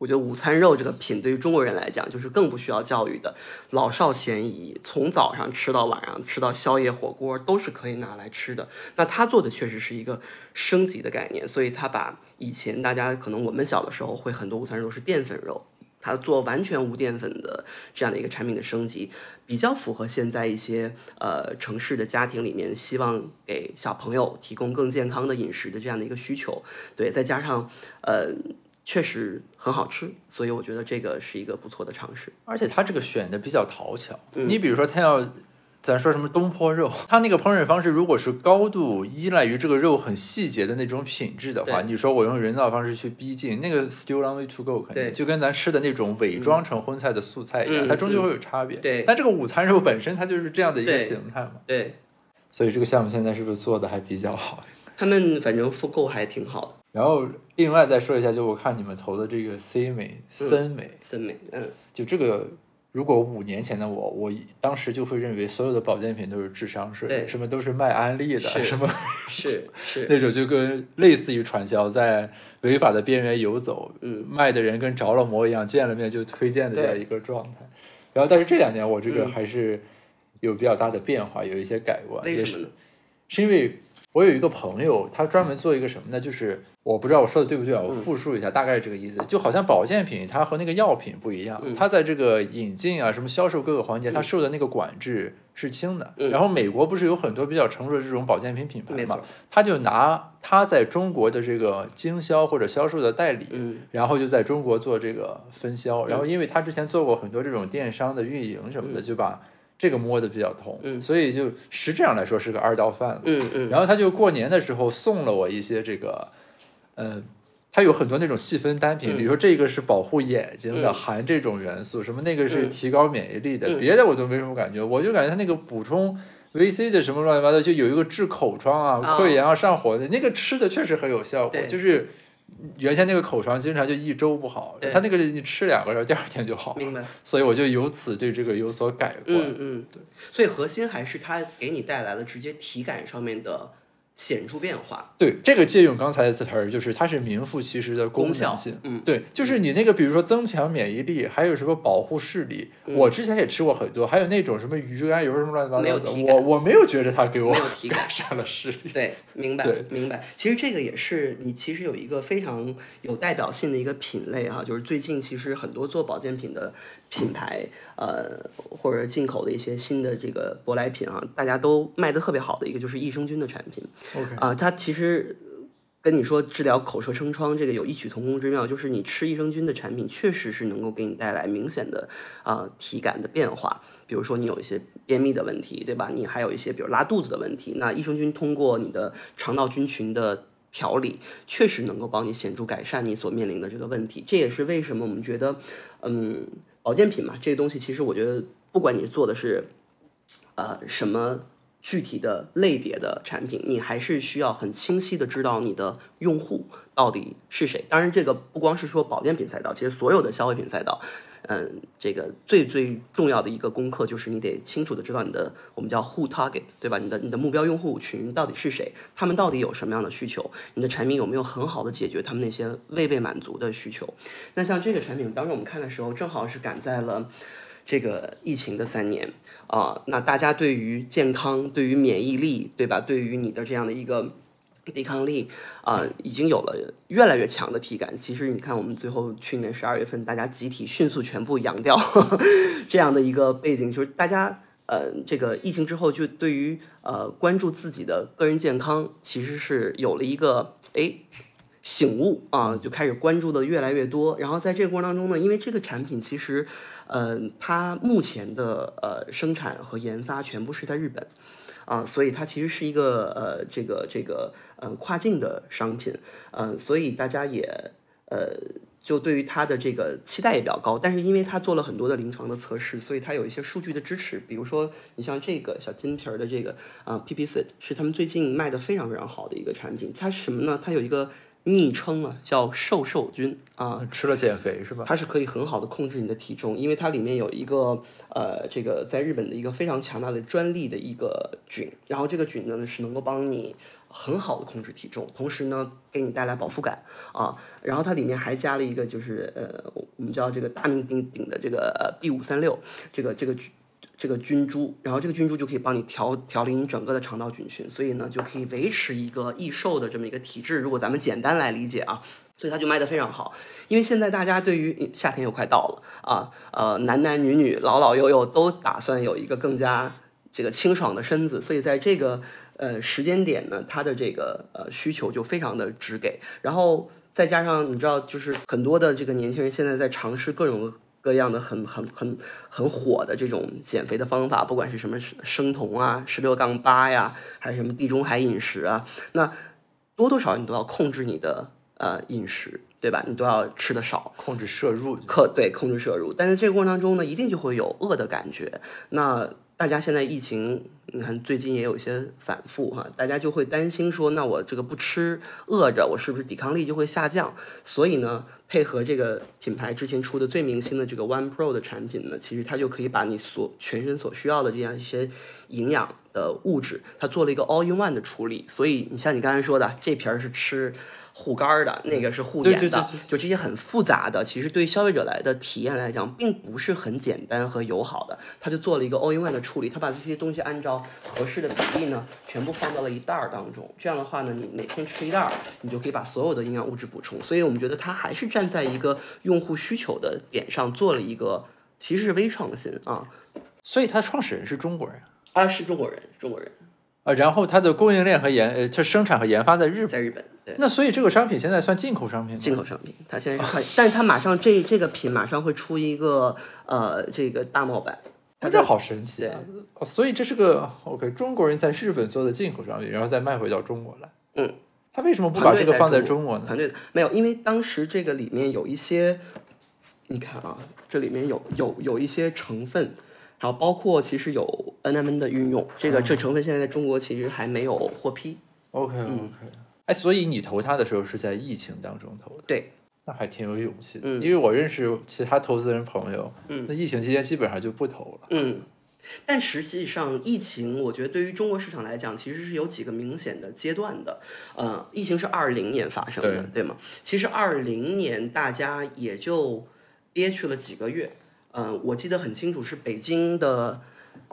我觉得午餐肉这个品对于中国人来讲就是更不需要教育的，老少咸宜，从早上吃到晚上，吃到宵夜火锅都是可以拿来吃的。那他做的确实是一个升级的概念，所以他把以前大家可能我们小的时候会很多午餐肉是淀粉肉。它做完全无淀粉的这样的一个产品的升级，比较符合现在一些呃城市的家庭里面希望给小朋友提供更健康的饮食的这样的一个需求。对，再加上呃确实很好吃，所以我觉得这个是一个不错的尝试。而且他这个选的比较讨巧。嗯你比如说他要。咱说什么东坡肉，它那个烹饪方式如果是高度依赖于这个肉很细节的那种品质的话，你说我用人造方式去逼近，那个 still long way to go，肯定就跟咱吃的那种伪装成荤菜的素菜一样，嗯它终究会有差别。对但这个午餐肉本身它就是这样的一个形态嘛，对所以这个项目现在是不是做的还比较好？他们反正复购还挺好的。然后另外再说一下，就我看你们投的这个 C 美、森美，森美，嗯，就这个，如果五年前的我，我当时就会认为所有的保健品都是智商税，对什么都是卖安利的，是什么是 是，那种就跟类似于传销，在违法的边缘游走，嗯卖的人跟着了魔一样，见了面就推荐的这样一个状态。然后，但是这两年我这个嗯还是有比较大的变化，有一些改观，也是为什么呢？是因为我有一个朋友，他专门做一个什么呢？就是我不知道我说的对不对啊，我嗯。复述一下，大概是这个意思。就好像保健品它和那个药品不一样，嗯。它在这个引进啊、什么销售各个环节，它嗯。受的那个管制是轻的。嗯。然后美国不是有很多比较成熟的这种保健品品牌嘛，，他就拿他在中国的这个经销或者销售的代理，嗯。然后就在中国做这个分销，然后嗯。因为他之前做过很多这种电商的运营什么的，就把这个摸的比较痛，嗯所以就实质上来说是个二道贩子。嗯嗯，然后他就过年的时候送了我一些这个，呃，他有很多那种细分单品，嗯比如说这个是保护眼睛的，嗯含这种元素，什么那个是嗯提高免疫力的，嗯别的我都没什么感觉，我就感觉他那个补充。维 C 的什么乱七八糟，就有一个治口疮啊、啊溃疡啊、上火的，那个吃的确实很有效果。就是原先那个口疮经常就一周不好，对他那个你吃两个，然后第二天就好，明白。所以我就由此对这个有所改观。嗯嗯，对，所以核心还是它给你带来了直接体感上面的显著变化。对，这个借用刚才的词儿，就是它是名副其实的功功效能性。嗯对，就是你那个，比如说增强免疫力，还有什么保护视力，嗯我之前也吃过很多，还有那种什么鱼肝油什么乱七八糟的，我我没有觉得它给我没有体感 改善了视力。对，明白，明白。其实这个也是你其实有一个非常有代表性的一个品类哈、就是最近其实很多做保健品的品牌，呃，或者进口的一些新的这个舶来品啊，大家都卖的特别好的一个就是益生菌的产品 OK，啊、它其实。跟你说治疗口舌生疮这个有异曲同工之妙，就是你吃益生菌的产品确实是能够给你带来明显的啊、体感的变化。比如说你有一些便秘的问题，对吧？你还有一些比如拉肚子的问题，那益生菌通过你的肠道菌群的调理，确实能够帮你显著改善你所面临的这个问题。这也是为什么我们觉得，嗯，保健品嘛，这个东西其实我觉得，不管你做的是，呃，什么。具体的类别的产品，你还是需要很清晰的知道你的用户到底是谁。当然，这个不光是说保健品赛道，其实所有的消费品赛道，嗯，这个最最重要的一个功课就是你得清楚的知道你的我们叫 who target，对吧？你的你的目标用户群到底是谁？他们到底有什么样的需求？你的产品有没有很好的解决他们那些未被满足的需求？那像这个产品，当时我们看的时候，正好是赶在了。这个疫情的三年啊、那大家对于健康、对于免疫力，对吧？对于你的这样的一个抵抗力啊、已经有了越来越强的体感。其实你看，我们最后去年十二月份，大家集体迅速全部阳掉 这样的一个背景，就是大家呃，这个疫情之后，就对于呃关注自己的个人健康，其实是有了一个哎。醒悟啊，就开始关注的越来越多。然后在这个过程当中呢，因为这个产品其实，呃，它目前的呃生产和研发全部是在日本，啊，所以它其实是一个呃这个这个呃跨境的商品，嗯、所以大家也呃就对于它的这个期待也比较高。但是因为它做了很多的临床的测试，所以它有一些数据的支持。比如说你像这个小金瓶儿的这个啊、PP Fit 是他们最近卖的非常非常好的一个产品。它是什么呢？它有一个昵称啊，叫瘦瘦菌啊。吃了减肥是吧？它是可以很好的控制你的体重，因为它里面有一个呃，这个在日本的一个非常强大的专利的一个菌，然后这个菌呢是能够帮你很好的控制体重，同时呢给你带来饱腹感啊，然后它里面还加了一个就是呃，我们叫这个大名鼎鼎的这个呃 B 五三六这个这个菌。这个菌株，然后这个菌株就可以帮你调调理你整个的肠道菌群，所以呢就可以维持一个易瘦的这么一个体质。如果咱们简单来理解啊，所以它就卖得非常好。因为现在大家对于夏天又快到了啊，呃，男男女女、老老幼幼都打算有一个更加这个清爽的身子，所以在这个呃时间点呢，它的这个呃需求就非常的直给。然后再加上你知道，就是很多的这个年轻人现在在尝试各种。各样的很很很很火的这种减肥的方法，不管是什么生酮啊、十六杠八呀，还是什么地中海饮食啊，那多多少少你都要控制你的呃饮食，对吧？你都要吃的少，控制摄入，克对控制摄入，但在这个过程当中呢，一定就会有饿的感觉。那大家现在疫情，你看最近也有一些反复哈，大家就会担心说，那我这个不吃饿着，我是不是抵抗力就会下降？所以呢，配合这个品牌之前出的最明星的这个 One Pro 的产品呢，其实它就可以把你所全身所需要的这样一些营养的物质，它做了一个 All in One 的处理。所以你像你刚才说的，这瓶儿是吃。护肝的那个是护眼的，就这些很复杂的，其实对消费者来的体验来讲，并不是很简单和友好的。它就做了一个 all in one 的处理，它把这些东西按照合适的比例呢，全部放到了一袋儿当中。这样的话呢，你每天吃一袋儿，你就可以把所有的营养物质补充。所以我们觉得它还是站在一个用户需求的点上做了一个，其实是微创新啊。所以它创始人是中国人啊，是中国人，中国人。啊，然后它的供应链和研呃，它生产和研发在日本，在日本。对，那所以这个商品现在算进口商品吗？进口商品，它现在是快，但是它马上这这个品马上会出一个呃这个大贸版，这好神奇啊！所以这是个 OK，中国人在日本做的进口商品，然后再卖回到中国来。嗯，他为什么不把这个放在中国呢？团队没有，因为当时这个里面有一些，你看啊，这里面有有有一些成分。然后包括其实有 N M N 的运用，这个这成分现在在中国其实还没有获批。OK OK，哎，所以你投它的时候是在疫情当中投的？对，那还挺有勇气的。嗯，因为我认识其他投资人朋友，嗯，那疫情期间基本上就不投了。嗯，但实际上疫情，我觉得对于中国市场来讲，其实是有几个明显的阶段的。呃，疫情是二零年发生的，对吗？其实二零年大家也就憋屈了几个月。嗯，我记得很清楚，是北京的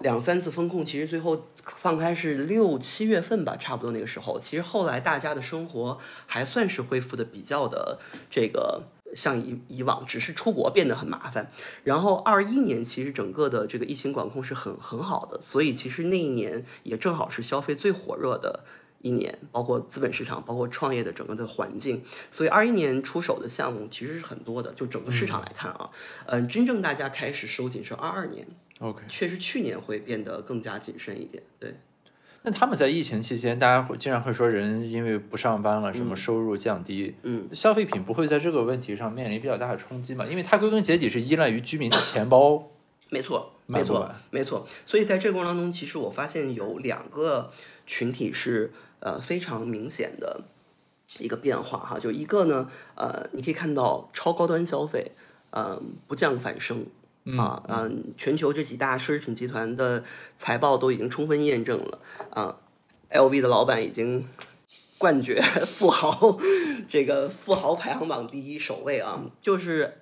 两三次风控，其实最后放开是六七月份吧，差不多那个时候。其实后来大家的生活还算是恢复的比较的这个像以以往，只是出国变得很麻烦。然后二一年其实整个的这个疫情管控是很很好的，所以其实那一年也正好是消费最火热的。一年，包括资本市场，包括创业的整个的环境，所以二一年出手的项目其实是很多的。就整个市场来看啊，嗯，真正大家开始收紧是二二年，OK，确实去年会变得更加谨慎一点。对，那他们在疫情期间，大家会经常会说人因为不上班了，什么收入降低，嗯，消费品不会在这个问题上面临比较大的冲击嘛？因为它归根结底是依赖于居民的钱包。没错，没错，没错。所以在这个过程当中，其实我发现有两个群体是。呃，非常明显的一个变化哈，就一个呢，呃，你可以看到超高端消费，嗯，不降反升啊，嗯，全球这几大奢侈品集团的财报都已经充分验证了啊，LV 的老板已经冠绝 富豪这个富豪排行榜第一首位啊，就是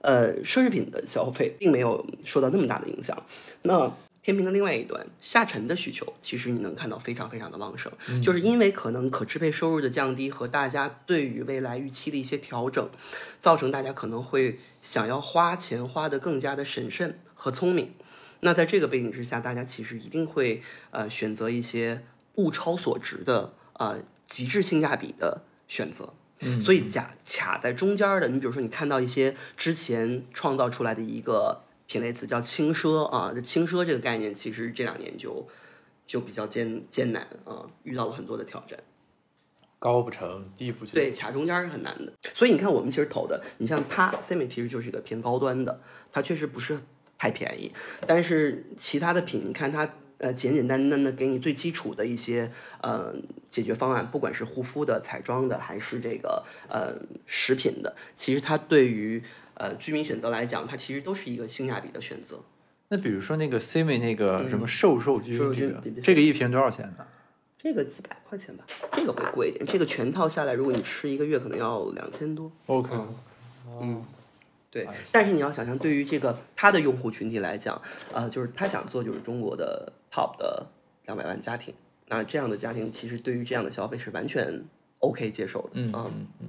呃，奢侈品的消费并没有受到那么大的影响，那。天平的另外一端，下沉的需求，其实你能看到非常非常的旺盛，就是因为可能可支配收入的降低和大家对于未来预期的一些调整，造成大家可能会想要花钱花得更加的审慎和聪明。那在这个背景之下，大家其实一定会呃选择一些物超所值的呃极致性价比的选择。所以卡卡在中间的，你比如说你看到一些之前创造出来的一个。品类词叫轻奢啊，这轻奢这个概念其实这两年就就比较艰艰难啊，遇到了很多的挑战，高不成低不就，对，卡中间是很难的。所以你看，我们其实投的，你像它 s e m i 其实就是一个偏高端的，它确实不是太便宜。但是其他的品，你看它呃简简单单的给你最基础的一些呃解决方案，不管是护肤的、彩妆的，还是这个呃食品的，其实它对于。呃，居民选择来讲，它其实都是一个性价比的选择。那比如说那个 C 美那个什么瘦瘦菌，瘦菌这个一瓶多少钱呢？这个几百块钱吧，这个会贵一点。这个全套下来，如果你吃一个月，可能要两千多。OK，嗯，对。但是你要想象，对于这个他的用户群体来讲，呃，就是他想做就是中国的 top 的两百万家庭，那这样的家庭其实对于这样的消费是完全 OK 接受的。嗯嗯嗯。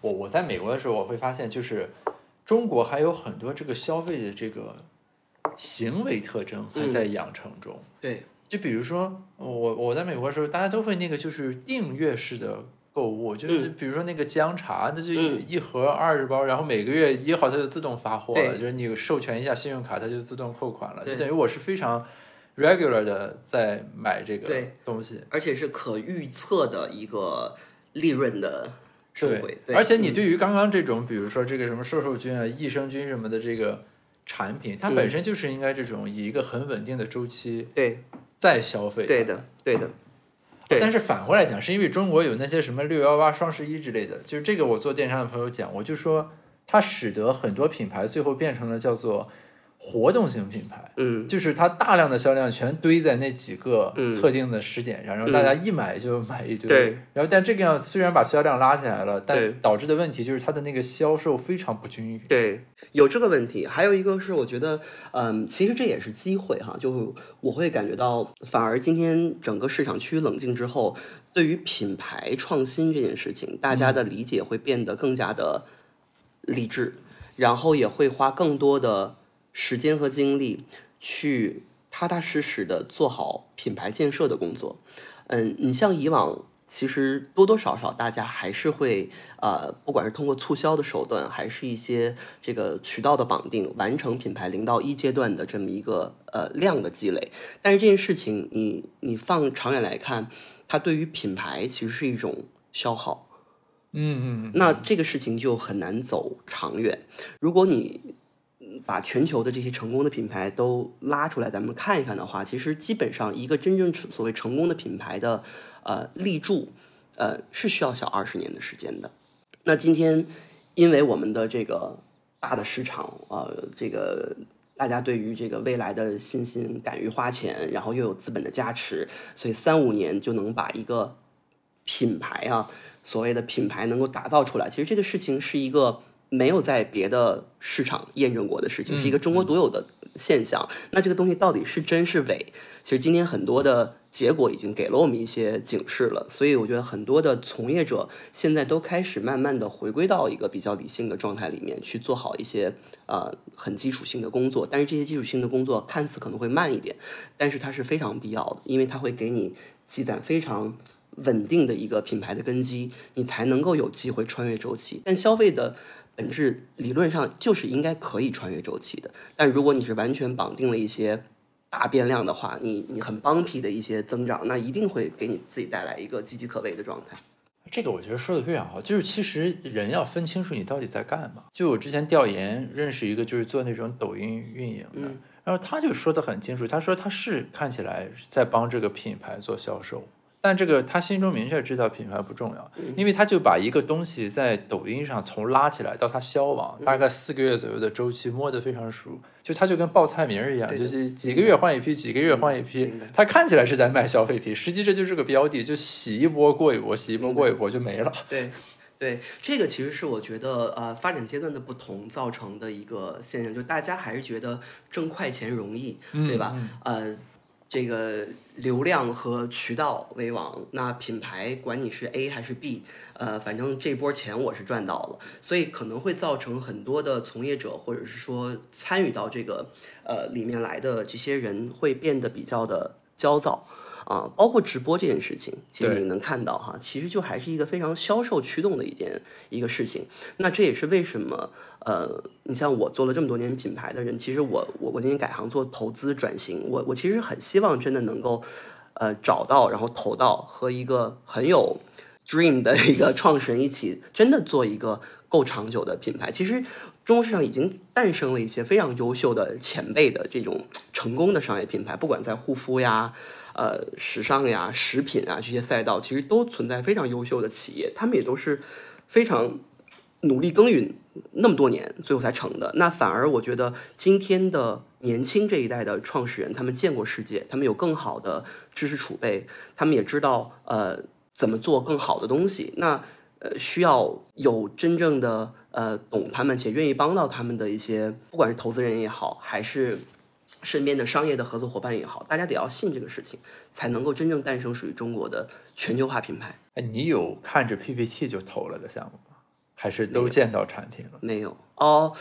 我我在美国的时候，我会发现就是。中国还有很多这个消费的这个行为特征还在养成中。对，就比如说我我在美国的时候，大家都会那个就是订阅式的购物，就是比如说那个姜茶，那就一盒二十包，然后每个月一号它就自动发货了，就是你授权一下信用卡，它就自动扣款了，就等于我是非常 regular 的在买这个东西，而且是可预测的一个利润的。对，而且你对于刚刚这种，比如说这个什么瘦瘦菌啊、益生菌什么的，这个产品，它本身就是应该这种以一个很稳定的周期对再消费。对的，对的。但是反过来讲，是因为中国有那些什么六幺八、双十一之类的，就是这个我做电商的朋友讲，我就说它使得很多品牌最后变成了叫做活动型品牌。嗯，就是它大量的销量全堆在那几个嗯特定的时点上，然后大家一买就买一堆。对然后但这个样虽然把销量拉起来了，但导致的问题就是它的那个销售非常不均匀。对，有这个问题。还有一个是，我觉得，嗯，其实这也是机会哈。就我会感觉到，反而今天整个市场趋于冷静之后，对于品牌创新这件事情，大家的理解会变得更加的理智，然后也会花更多的时间和精力去踏踏实实的做好品牌建设的工作。嗯，你像以往，其实多多少少大家还是会呃，不管是通过促销的手段，还是一些这个渠道的绑定，完成品牌零到一阶段的这么一个呃量的积累。但是这件事情你，你放长远来看，它对于品牌其实是一种消耗。嗯嗯那这个事情就很难走长远。如果你嗯把全球的这些成功的品牌都拉出来，咱们看一看的话，其实基本上一个真正所谓成功的品牌的呃立柱，呃是需要小二十年的时间的。那今天因为我们的这个大的市场，呃，这个。大家对于这个未来的信心，敢于花钱，然后又有资本的加持，所以三五年就能把一个品牌啊，所谓的品牌能够打造出来，其实这个事情是一个没有在别的市场验证过的事情，是一个中国独有的现象。那这个东西到底是真是伪？其实今天很多的结果已经给了我们一些警示了，所以我觉得很多的从业者现在都开始慢慢的回归到一个比较理性的状态里面去做好一些呃很基础性的工作。但是这些基础性的工作看似可能会慢一点，但是它是非常必要的，因为它会给你积攒非常稳定的一个品牌的根基，你才能够有机会穿越周期。但消费的本质理论上就是应该可以穿越周期的，但如果你是完全绑定了一些大变量的话，你你很帮皮的一些增长，那一定会给你自己带来一个岌岌可危的状态。这个我觉得说的非常好，就是其实人要分清楚你到底在干嘛。就我之前调研认识一个就是做那种抖音运营的，嗯然后他就说的很清楚，他说他是看起来在帮这个品牌做销售，但这个他心中明确知道品牌不重要，嗯因为他就把一个东西在抖音上从拉起来到它消亡，嗯大概四个月左右的周期摸得非常熟，就他就跟报菜名儿一样，就是几个月换一批，几个月换一批，他看起来是在卖消费品，实际这就是个标的，就洗一波过一波，洗一波过一波就没了。对，对，这个其实是我觉得呃发展阶段的不同造成的一个现象，就大家还是觉得挣快钱容易，对吧？呃，这个流量和渠道为王，那品牌管你是 A 还是 B，呃，反正这波钱我是赚到了，所以可能会造成很多的从业者或者是说参与到这个呃里面来的这些人会变得比较的焦躁。啊，包括直播这件事情，其实你能看到哈，其实就还是一个非常销售驱动的一件一个事情。那这也是为什么，呃，你像我做了这么多年品牌的人，其实我我我今天改行做投资转型，我我其实很希望真的能够，呃，找到然后投到和一个很有 dream 的一个创始人一起，真的做一个够长久的品牌。其实中国市场已经诞生了一些非常优秀的前辈的这种成功的商业品牌，不管在护肤呀、呃时尚呀、食品啊这些赛道，其实都存在非常优秀的企业，他们也都是非常努力耕耘那么多年，最后才成的。那反而我觉得今天的年轻这一代的创始人，他们见过世界，他们有更好的知识储备，他们也知道呃怎么做更好的东西。那呃需要有真正的呃懂他们且愿意帮到他们的一些，不管是投资人也好，还是身边的商业的合作伙伴也好，大家得要信这个事情，才能够真正诞生属于中国的全球化品牌。哎，你有看着 PPT 就投了的项目吗？还是都见到产品了？没有哦。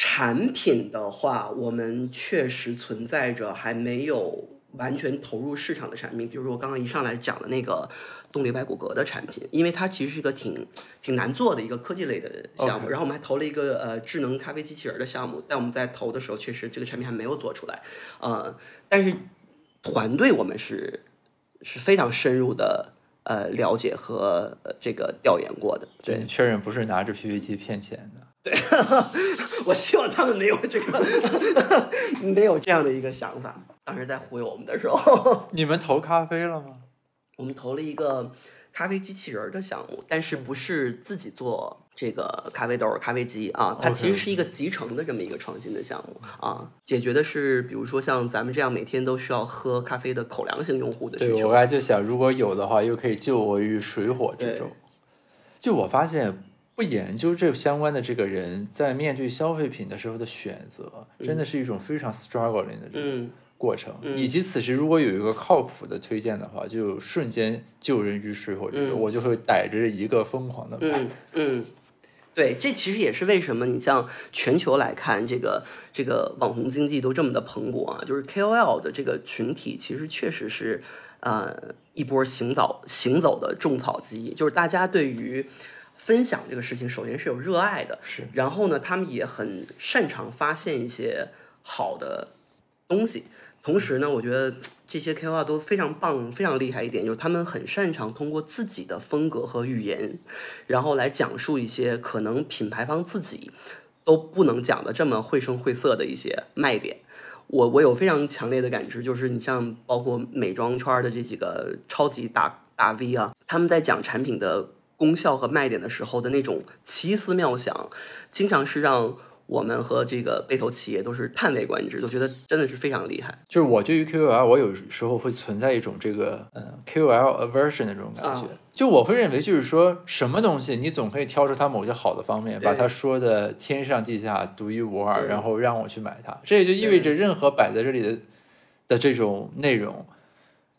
产品的话，我们确实存在着还没有完全投入市场的产品，比如说我刚刚一上来讲的那个动力外骨骼的产品，因为它其实是个挺挺难做的一个科技类的项目。然后我们还投了一个呃智能咖啡机器人的项目，但我们在投的时候，确实这个产品还没有做出来。呃，但是团队我们是是非常深入的呃了解和呃这个调研过的。对，确认不是拿着 PPT 骗钱的。我希望他们没有这个 没有这样的一个想法。当时在忽悠我们的时候，你们投咖啡了吗？我们投了一个咖啡机器人儿的项目，但是不是自己做这个咖啡豆儿、咖啡机啊？它其实是一个集成的这么一个创新的项目啊，解决的是比如说像咱们这样每天都需要喝咖啡的口粮型用户的需对，求我。刚才就想，如果有的话，又可以救我于水火之中。就我发现，不研究这相关的这个人，在面对消费品的时候的选择，真的是一种非常 struggling 的这个嗯，过程。嗯以及此时如果有一个靠谱的推荐的话，就瞬间救人于水火之中。嗯我就会逮着一个疯狂的买。嗯嗯，对，这其实也是为什么你像全球来看，这个这个网红经济都这么的蓬勃啊，就是 KOL 的这个群体，其实确实是呃一波行走行走的种草机，就是大家对于分享这个事情，首先是有热爱的，是然后呢，他们也很擅长发现一些好的东西。同时呢，我觉得这些 KOL 都非常棒、非常厉害一点，就是他们很擅长通过自己的风格和语言，然后来讲述一些可能品牌方自己都不能讲的这么绘声绘色的一些卖点。我我有非常强烈的感知，就是你像包括美妆圈的这几个超级大大 V 啊，他们在讲产品的功效和卖点的时候的那种奇思妙想，经常是让我们和这个被投企业都是叹为观止，都觉得真的是非常厉害。就是我对于 KOL，我有时候会存在一种这个嗯 KOL aversion 的这种感觉。啊就我会认为，就是说什么东西你总可以挑出它某些好的方面，把它说的天上地下独一无二，然后让我去买它。这也就意味着任何摆在这里的的这种内容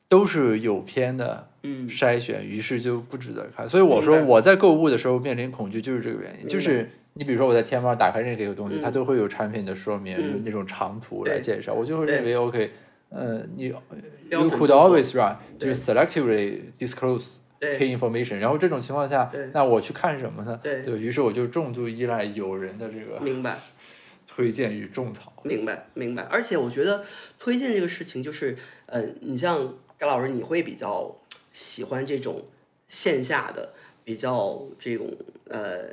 都是有偏的。嗯筛选，于是就不值得看。所以我说我在购物的时候面临恐惧，就是这个原因。就是你比如说我在天猫打开任何一个东西，嗯它都会有产品的说明，嗯那种长图来介绍，我就会认为 OK，呃，你标 you could always run 就是 selectively disclose 对 key information。然后这种情况下，那我去看什么呢？对对于是我就重度依赖有人的这个明白。推荐与种草。明白，明白。而且我觉得推荐这个事情，就是呃，你像高老师，你会比较喜欢这种线下的、比较这种呃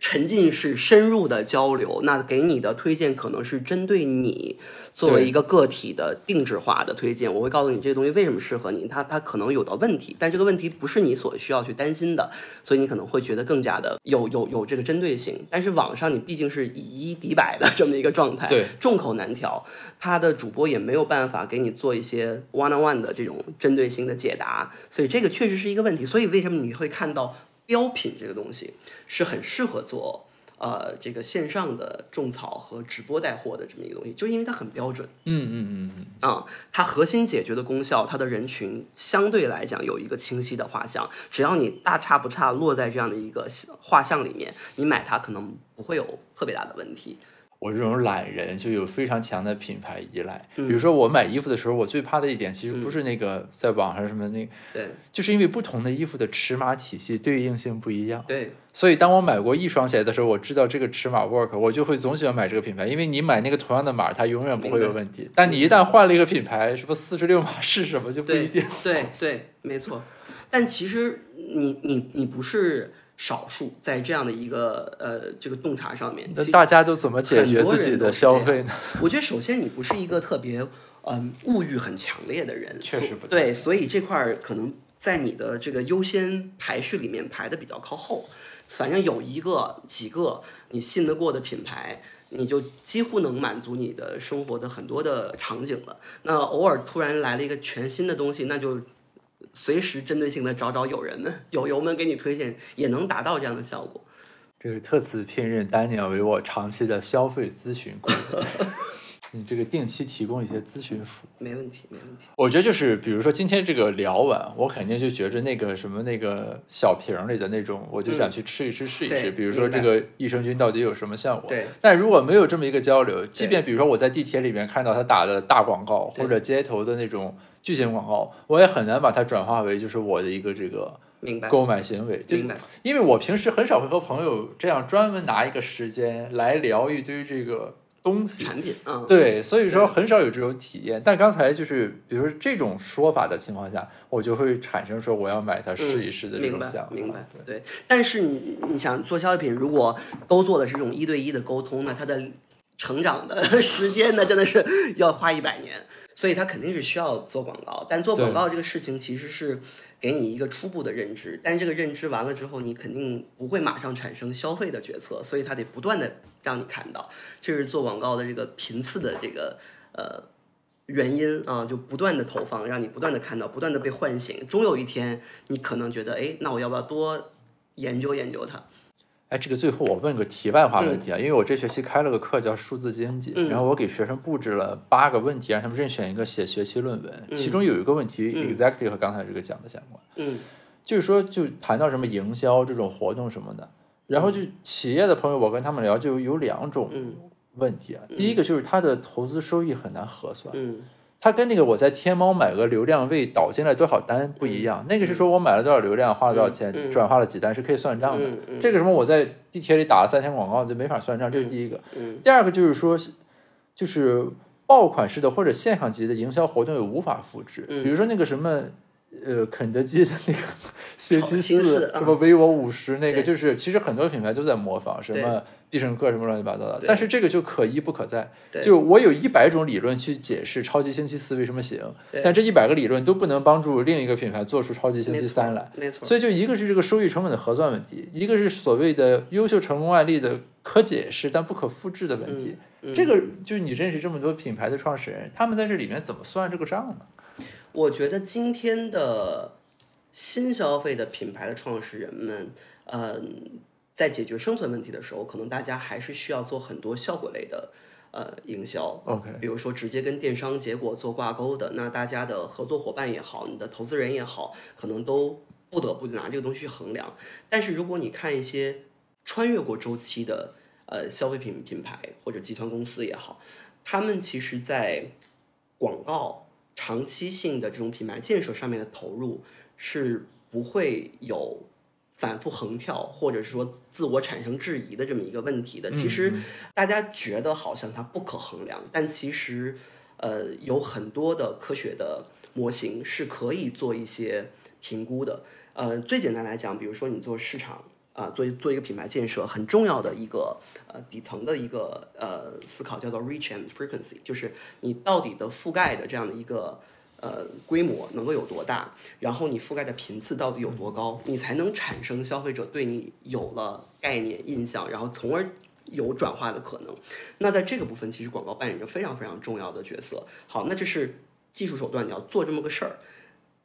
沉浸式、深入的交流。那给你的推荐可能是针对你作为一个个体的定制化的推荐。我会告诉你这个东西为什么适合你，它它可能有的问题，但这个问题不是你所需要去担心的，所以你可能会觉得更加的有有有这个针对性。但是网上你毕竟是以一敌百的这么一个状态，对众口难调，他的主播也没有办法给你做一些 one on one 的这种针对性的解答，所以这个确实是一个问题。所以为什么你会看到标品这个东西是很适合做呃这个线上的种草和直播带货的这么一个东西，就因为它很标准。嗯嗯嗯嗯，啊、它核心解决的功效，它的人群相对来讲有一个清晰的画像。只要你大差不差落在这样的一个画像里面，你买它可能不会有特别大的问题。我这种懒人就有非常强的品牌依赖。嗯比如说我买衣服的时候，我最怕的一点其实不是那个在网上什么那，对就是因为不同的衣服的尺码体系对应性不一样。对所以当我买过一双鞋的时候，我知道这个尺码 work，我就会总喜欢买这个品牌，因为你买那个同样的码，它永远不会有问题。但你一旦换了一个品牌，什么四十六码是什么就不一对定。对对，没错。但其实你你你不是少数，在这样的一个呃这个洞察上面，那大家都怎么解决自己的消费呢？我觉得首先你不是一个特别嗯物欲很强烈的人，确实不太对，所以这块儿可能在你的这个优先排序里面排的比较靠后。反正有一个几个你信得过的品牌，你就几乎能满足你的生活的很多的场景了。那偶尔突然来了一个全新的东西，那就随时针对性的找找友人们、友友们给你推荐，也能达到这样的效果。这个特此聘任 Daniel 为我长期的消费咨询顾问，你这个定期提供一些咨询服务。没问题，没问题。我觉得就是，比如说今天这个聊完，我肯定就觉着那个什么那个小瓶儿里的那种，我就想去吃一吃试一试。比如说这个益生菌到底有什么效果？对但如果没有这么一个交流，即便比如说我在地铁里面看到他打的大广告，或者街头的那种巨型广告，我也很难把它转化为就是我的一个这个明白，购买行为。就明白。因为我平时很少会和朋友这样专门拿一个时间来聊一堆这个东西。产品，嗯，对，所以说很少有这种体验。但刚才就是，比如说这种说法的情况下，我就会产生说我要买它试一试的这种想法。明白，对，对。但是你你想做消费品，如果都做的是这种一对一的沟通，那它的成长的 时间呢，真的是要花一百年，所以它肯定是需要做广告。但做广告这个事情其实是给你一个初步的认知，但是这个认知完了之后，你肯定不会马上产生消费的决策，所以它得不断的让你看到，这是做广告的这个频次的这个呃。原因啊，就不断的投放，让你不断的看到，不断的被唤醒，终有一天你可能觉得，哎，那我要不要多研究研究它？哎，这个最后我问个题外话问题啊，因为我这学期开了个课叫数字经济，嗯。然后我给学生布置了八个问题，让他们任选一个写学期论文，其中有一个问题、嗯。exactly 和刚才这个讲的相关，嗯。就是说就谈到什么营销这种活动什么的，然后就企业的朋友，我跟他们聊就有两种嗯。问题啊，第一个就是它的投资收益很难核算。嗯它跟那个我在天猫买个流量位导进来多少单不一样，那个是说我买了多少流量，花了多少钱，转化了几单是可以算账的。这个什么我在地铁里打了三天广告就没法算账，这是第一个。嗯第二个就是说，就是爆款式的或者现象级的营销活动也无法复制，嗯比如说那个什么。呃，肯德基的那个 星期四啊什么 vivo 五十那个，就是其实很多品牌都在模仿，什么必胜客什么乱七八糟的，但是这个就可一不可再。对就我有一百种理论去解释超级星期四为什么行，但这一百个理论都不能帮助另一个品牌做出超级星期三来。没错，所以就一个是这个收益成本的核算问题，一个是所谓的优秀成功案例的可解释但不可复制的问题。嗯这个就是你认识这么多品牌的创始人，他们在这里面怎么算这个账呢？我觉得今天的新消费的品牌的创始人们，嗯、在解决生存问题的时候，可能大家还是需要做很多效果类的呃营销。OK，比如说直接跟电商结果做挂钩的，那大家的合作伙伴也好，你的投资人也好，可能都不得不拿这个东西去衡量。但是如果你看一些穿越过周期的呃消费品品牌或者集团公司也好，他们其实在广告长期性的这种品牌建设上面的投入是不会有。反复横跳，或者是说自我产生质疑的这么一个问题的，其实大家觉得好像它不可衡量，但其实，呃，有很多的科学的模型是可以做一些评估的。呃，最简单来讲，比如说你做市场啊、做一做一个品牌建设，很重要的一个呃底层的一个呃思考叫做 reach and frequency，就是你到底的覆盖的这样的一个。呃，规模能够有多大，然后你覆盖的频次到底有多高，你才能产生消费者对你有了概念印象，然后从而有转化的可能。那在这个部分，其实广告扮演着非常非常重要的角色。好，那这是技术手段，你要做这么个事儿。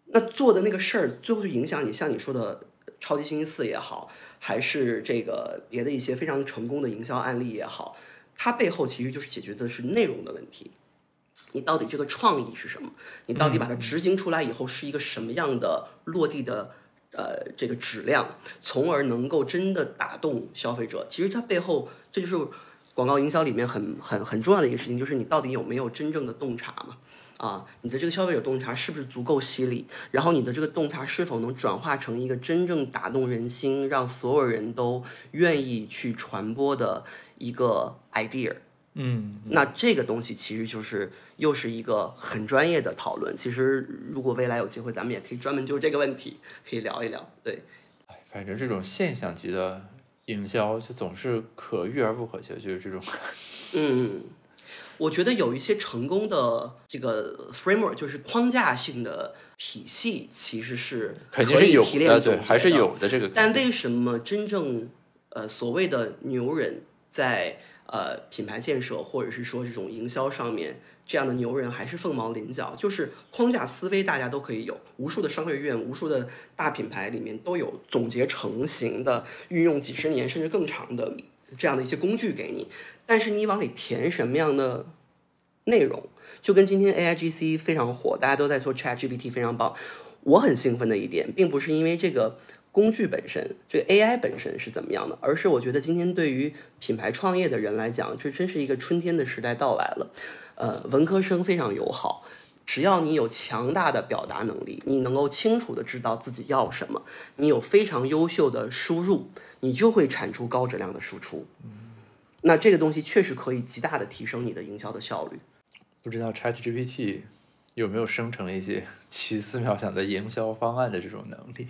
那做的那个事儿，最后就影响你，像你说的超级星期四也好，还是这个别的一些非常成功的营销案例也好，它背后其实就是解决的是内容的问题。你到底这个创意是什么？你到底把它执行出来以后是一个什么样的落地的呃这个质量，从而能够真的打动消费者？其实它背后这就是广告营销里面很很很重要的一个事情，就是你到底有没有真正的洞察嘛？啊，你的这个消费者洞察是不是足够犀利？然后你的这个洞察是否能转化成一个真正打动人心，让所有人都愿意去传播的一个 idea？嗯，那这个东西其实就是又是一个很专业的讨论。其实如果未来有机会，咱们也可以专门就这个问题可以聊一聊。对，哎，反正这种现象级的营销就总是可遇而不可求，就是这种。嗯，我觉得有一些成功的这个 framework，就是框架性的体系，其实是可以提炼总对，还是有的这个。但为什么真正呃所谓的牛人在呃品牌建设或者是说这种营销上面，这样的牛人还是凤毛麟角？就是框架思维大家都可以有，无数的商学院、无数的大品牌里面都有总结成型的，运用几十年甚至更长的这样的一些工具给你，但是你往里填什么样的内容，就跟今天 AIGC 非常火，大家都在说 ChatGPT 非常棒。我很兴奋的一点，并不是因为这个工具本身，这个 AI 本身是怎么样的，而是我觉得今天对于品牌创业的人来讲，这真是一个春天的时代到来了。呃，文科生非常友好，只要你有强大的表达能力，你能够清楚的知道自己要什么，你有非常优秀的输入，你就会产出高质量的输出。那这个东西确实可以极大的提升你的营销的效率。不知道 ChatGPT 有没有生成一些 奇思妙想的营销方案的这种能力？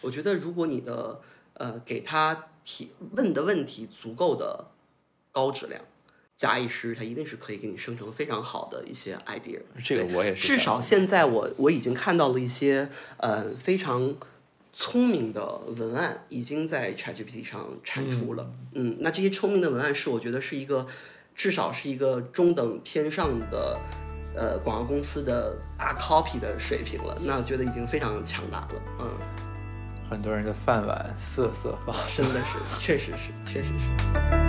我觉得如果你的呃给他提问的问题足够的高质量，假以时日他一定是可以给你生成非常好的一些 idea。这个我也是至少现在我我已经看到了一些呃非常聪明的文案已经在 ChatGPT 上产出了。嗯，那这些聪明的文案是我觉得是一个至少是一个中等偏上的呃广告公司的大 copy 的水平了。那我觉得已经非常强大了。嗯，很多人的饭碗瑟瑟发真的是，确实是，确实是。